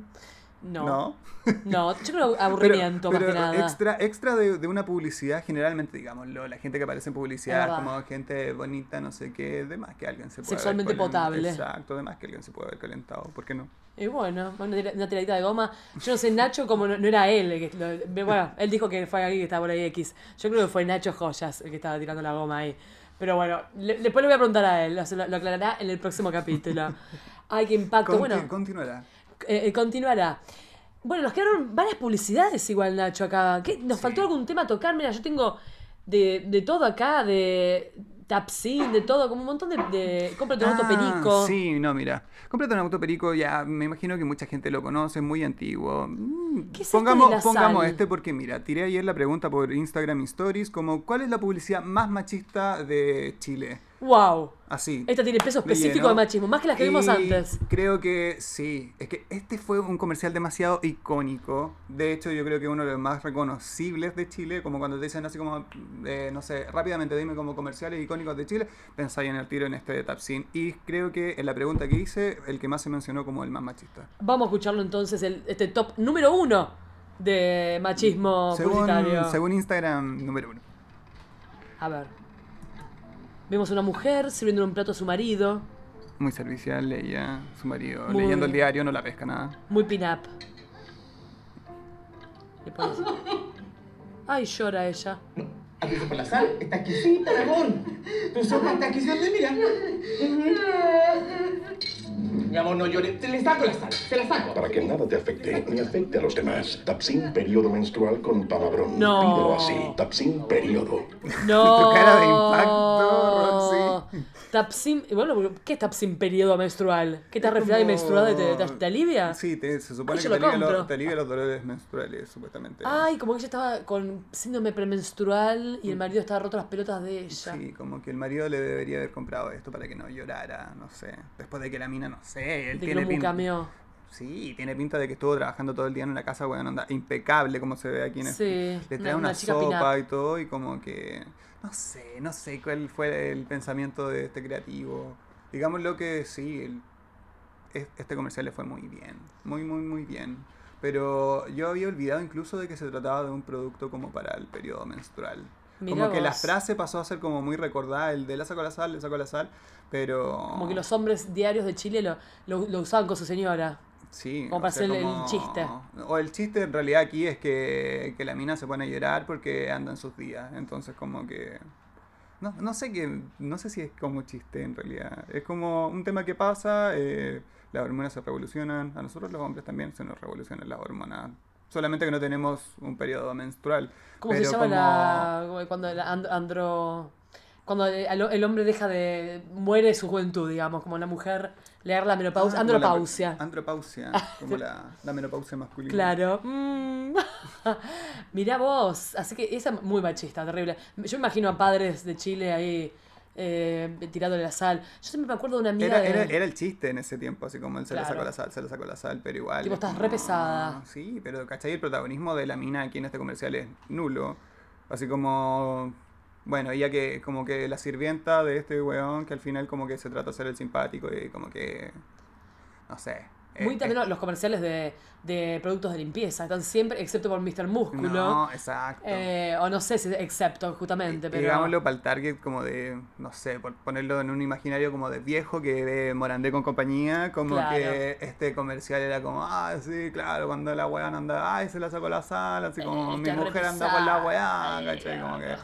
No. ¿No? No, yo creo [LAUGHS] aburrimiento Pero- más que nada. Extra, extra de, de una publicidad, generalmente, digámoslo, la gente que aparece en publicidad, como gente bonita, no sé qué, de más que alguien se puede Sexualmente potable. Exacto, de más que alguien se puede haber calentado, ¿por qué no? Y bueno, una, tira- una tiradita de goma. Yo no sé, Nacho, como no, no era él. el que lo- bueno, él dijo que fue alguien que estaba por ahí X. Yo creo que fue Nacho Joyas el que estaba tirando la goma ahí. Pero bueno, le- después le voy a preguntar a él. Lo, lo aclarará en el próximo capítulo. [LAUGHS] Ay, qué impacto. Conti- bueno, continuará. eh, eh, continuará. Bueno, nos quedaron varias publicidades igual, Nacho, acá. ¿Qué? ¿Nos faltó algún tema a tocar? Mira, yo tengo de, de todo acá, de Tapsin, de todo, como un montón de... de cómprate un auto Ah, perico. Sí, no, mira. Cómprate un auto perico, ya me imagino que mucha gente lo conoce, muy antiguo. Mm, ¿Qué es esto pongamos de la pongamos sal? este porque, mira, tiré ayer la pregunta por Instagram Stories como ¿cuál es la publicidad más machista de Chile? ¡Wow! Así. Esta tiene peso específico lleno. de machismo, más que las que vimos antes. Creo que sí. Es que este fue un comercial demasiado icónico. De hecho, yo creo que uno de los más reconocibles de Chile, como cuando te dicen así como, eh, no sé, rápidamente dime como comerciales icónicos de Chile, pensáis en el tiro en este de Tapsin. Y creo que en la pregunta que hice, el que más se mencionó como el más machista. Vamos a escucharlo entonces, el, este top número uno de machismo Según, publicitario. según Instagram, número uno. A ver. Vemos una mujer sirviendo un plato a su marido, Muy servicial, ella, su marido, Muy- leyendo el diario, no la pesca nada. muy pin-up. Ay, llora ella. Aviso por la sal, está exquisita, amor. Tu sopa está exquisita, mira. [LAUGHS] Mi amor, no llores. Te le saco la sal, se la saco. Para que nada te afecte ni afecte a los demás. Tapsin periodo menstrual con palabrón. No. Pídelo así. Tapsin periodo. No. Tu cara de impacto, Roxy. Tapsin. Bueno, ¿qué es Tapsin periodo menstrual? ¿Qué te resfriada y como- y te, te, te alivia? Sí, te- se supone Ay, que te lo alivia, los, te alivia los dolores menstruales, supuestamente. Ay, como que ella estaba con síndrome premenstrual y el marido estaba roto las pelotas de ella. Sí, como que el marido le debería haber comprado esto para que no llorara, no sé. Después de que la mina, no sé, él De que tiene lo pinta. mucameó. Sí, tiene pinta de que estuvo trabajando todo el día en una casa, bueno, anda impecable como se ve aquí en Sí, el... Le trae una- sopa y todo y como que... No sé, no sé cuál fue el pensamiento de este creativo. Digámoslo que sí, el- este comercial le fue muy bien, muy, muy, muy bien. Pero yo había olvidado incluso de que se trataba de un producto como para el periodo menstrual. Mirá como que la frase pasó a ser como muy recordada, el de la saco la sal, le saco la sal, pero... Como que los hombres diarios de Chile lo, lo, lo usaban con su señora. Sí, Como para hacer el chiste. O el chiste en realidad aquí es que, que la mina se pone a llorar porque anda en sus días. Entonces como que... No, no sé que, no sé si es como chiste en realidad. Es como un tema que pasa, eh, las hormonas se revolucionan, a nosotros los hombres también se nos revolucionan las hormonas. Solamente que no tenemos un periodo menstrual. ¿Cómo Pero se llama como- la. como Cuando el and- andro. Cuando el, el hombre deja de. muere su juventud, digamos, como la mujer le da la menopausia. Ah, como la- andropausia. andropausia, [LAUGHS] como la, la menopausia masculina. Claro. Mm. [LAUGHS] Mirá vos. Así que esa es muy machista, terrible. Yo me imagino a padres de Chile ahí eh, tirándole la sal. Yo siempre me acuerdo de una amiga Era, de... era, era el chiste en ese tiempo, así como él se le Claro. sacó la sal, se le sacó la sal, pero igual. Tipo, es estás como- re pesada. Sí, pero ¿cachai? El protagonismo de la mina aquí en este comercial es nulo. Así como. Bueno, ella que como que la sirvienta de este weón que al final como que se trata de ser el simpático y como que. No sé. Muy eh, también eh, los comerciales de, de productos de limpieza. Están siempre, excepto por Mr. Músculo. No, exacto. Eh, o no sé si excepto, justamente, pero... Digámoslo para el target como de, no sé, por ponerlo en un imaginario como de viejo que ve Morandé con compañía, como Claro. que este comercial era como, ah, sí, claro, cuando la weá anda, ay, se la sacó la sal, así como Eh, mi está re mujer anda con la weá, ¿cachai? Como que...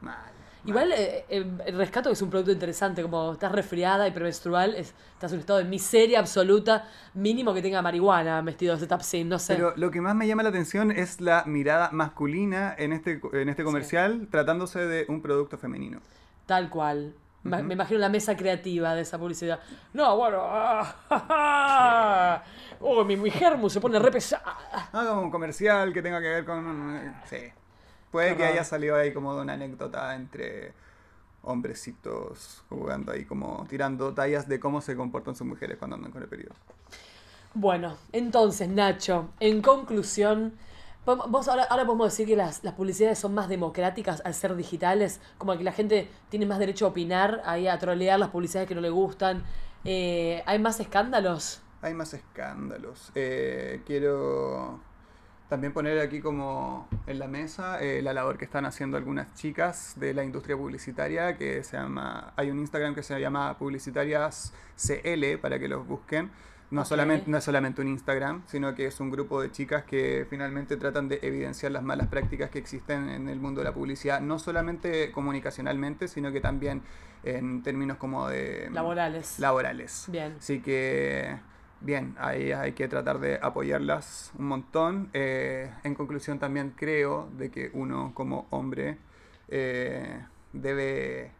Mal. Igual eh, eh, el rescato es un producto interesante, como estás resfriada y premenstrual, es- estás en un estado de miseria absoluta, mínimo que tenga marihuana vestido de Tapsin, no sé. Pero lo que más me llama la atención es la mirada masculina en este, en este comercial tratándose de un producto femenino. Tal cual. Me imagino la mesa creativa de esa publicidad. No, bueno. ah, ja, ja. Oh, mi, mi germu se pone re pesada. Ah, como un comercial que tenga que ver con... eh, Sí. Puede que haya salido ahí como de una anécdota entre hombrecitos jugando ahí como tirando tallas de cómo se comportan sus mujeres cuando andan con el periodo. Bueno, entonces, Nacho, en conclusión, vos ahora, ahora podemos decir que las, las publicidades son más democráticas al ser digitales, como que la gente tiene más derecho a opinar, ahí a trolear las publicidades que no le gustan. Eh, ¿Hay más escándalos? Hay más escándalos. Eh, quiero también poner aquí como en la mesa eh, la labor que están haciendo algunas chicas de la industria publicitaria que se llama, hay un Instagram que se llama Publicitarias CL para que los busquen. No, Ok. solamente, no es solamente un Instagram, sino que es un grupo de chicas que finalmente tratan de evidenciar las malas prácticas que existen en el mundo de la publicidad, no solamente comunicacionalmente, sino que también en términos como de... Laborales. Laborales. Bien. Así que, bien, ahí hay que tratar de apoyarlas un montón. Eh, en conclusión, también creo de que uno como hombre eh, debe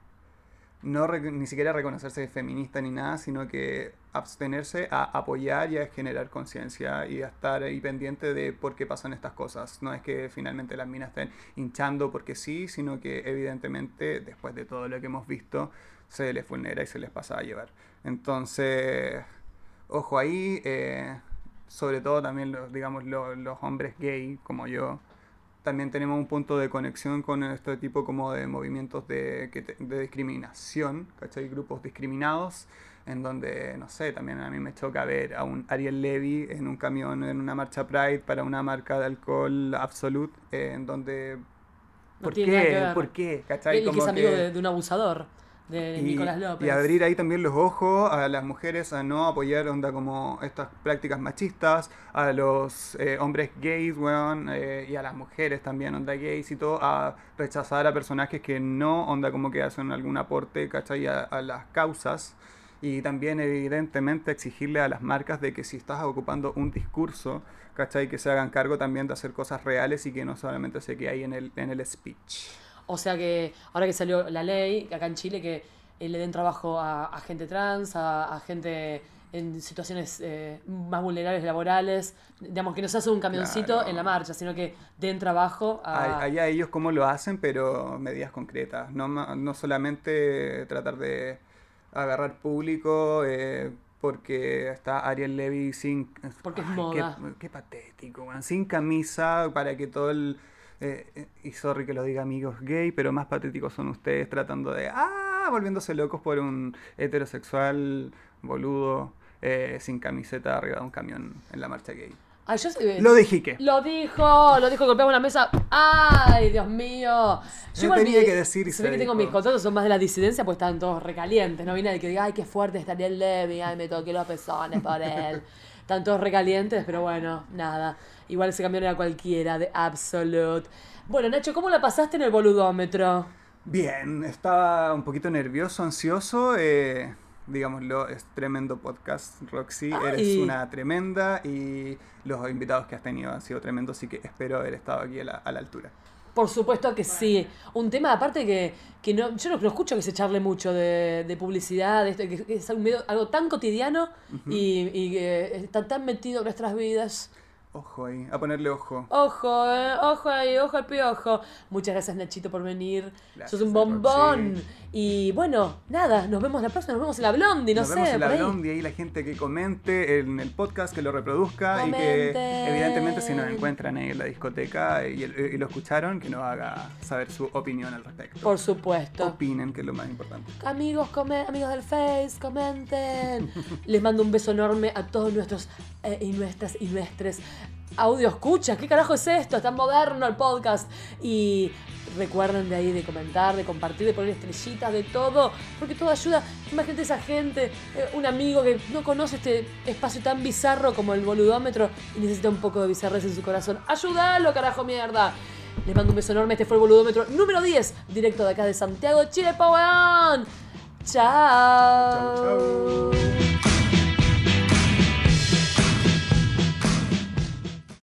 no ni siquiera reconocerse feminista ni nada, sino que abstenerse a apoyar y a generar conciencia y a estar ahí pendiente de por qué pasan estas cosas. No es que finalmente las minas estén hinchando porque sí, sino que evidentemente después de todo lo que hemos visto se les vulnera y se les pasa a llevar. Entonces, ojo ahí, eh, sobre todo también los, digamos, lo- los hombres gay como yo, también tenemos un punto de conexión con este tipo como de movimientos de, de discriminación, ¿cachai? Grupos discriminados, en donde, no sé, también a mí me choca ver a un Ariel Levy en un camión, en una marcha Pride para una marca de alcohol Absolute, eh, en donde... No ¿Por qué? ¿Por qué? ¿Cachai? Y que es Como amigo que- de, de un abusador, de y, Nicolás López. y abrir ahí también los ojos a las mujeres a no apoyar onda como estas prácticas machistas, a los eh, hombres gays, weón, eh, y a las mujeres también, onda gays y todo, a rechazar a personajes que no, onda como que hacen algún aporte, ¿cachai? A, a las causas. Y también evidentemente exigirle a las marcas de que si estás ocupando un discurso, ¿cachai? Que se hagan cargo también de hacer cosas reales y que no solamente se quede ahí en el, en el speech. O sea que ahora que salió la ley acá en Chile que eh, le den trabajo a, a gente trans, a, a gente en situaciones eh, más vulnerables laborales, digamos que no se hace un camioncito Claro. en la marcha, sino que den trabajo a... Allá ellos cómo lo hacen, pero medidas concretas. No, no solamente tratar de agarrar público eh, porque está Ariel Levy sin... Porque es moda. Qué, qué patético, weón. Sin camisa para que todo el... eh, eh, y sorry que lo diga amigos gay, pero más patéticos son ustedes tratando de... Ah, volviéndose locos por un heterosexual boludo eh, sin camiseta arriba de un camión en la marcha gay. Ay, yo, eh, Lo dije que. Lo dijo, lo dijo, golpeaba una mesa. ¡Ay, Dios mío! No igual tenía que decir y Se ve que tengo mis contratos, son más de la disidencia, pues estaban todos recalientes. No vi nadie que diga, ¡ay, qué fuerte estaría el Levi! ¡Ay, me toqué los pezones por él! [LAUGHS] Están todos recalientes, pero bueno, nada. Igual ese camión era cualquiera, de Absolute. Bueno, Nacho, ¿cómo la pasaste en el boludómetro? Bien, estaba un poquito nervioso, ansioso. Eh, digámoslo, es tremendo podcast, Roxy. Eres una tremenda y los invitados que has tenido han sido tremendos, así que espero haber estado aquí a la, a la altura. Por supuesto que sí. Un tema aparte que, que no, yo no, no escucho que se charle mucho de, de publicidad, de esto, que, que es un medio- algo tan cotidiano y, y que está tan metido en nuestras vidas. Ojo ahí, a ponerle ojo. Ojo, eh, ojo ahí, ojo al piojo. Muchas gracias Nachito por venir. Gracias, Sos un bombón. Y bueno, nada, nos vemos la próxima, nos vemos en la Blondie, no Nos sé. vemos en la ahí. Blondie ahí la gente que comente en el podcast, que lo reproduzca y que evidentemente si nos encuentran ahí en la discoteca y, y lo escucharon, que nos haga saber su opinión al respecto. Por supuesto. Opinen, que es lo más importante. Amigos, come- amigos del Face, comenten. [LAUGHS] Les mando un beso enorme a todos nuestros eh, y nuestras y nuestros audio escucha. ¿Qué carajo es esto? Es tan moderno el podcast. Y recuerden de ahí de comentar, de compartir, de poner estrellitas, de todo. Porque todo ayuda. Imagínate esa gente, eh, un amigo que no conoce este espacio tan bizarro como el boludómetro y necesita un poco de bizarrez en su corazón. ¡Ayúdalo, carajo mierda! Les mando un beso enorme. Este fue el boludómetro número 10, directo de acá de Santiago, Chile, Pauán. Chao. Chau, chau.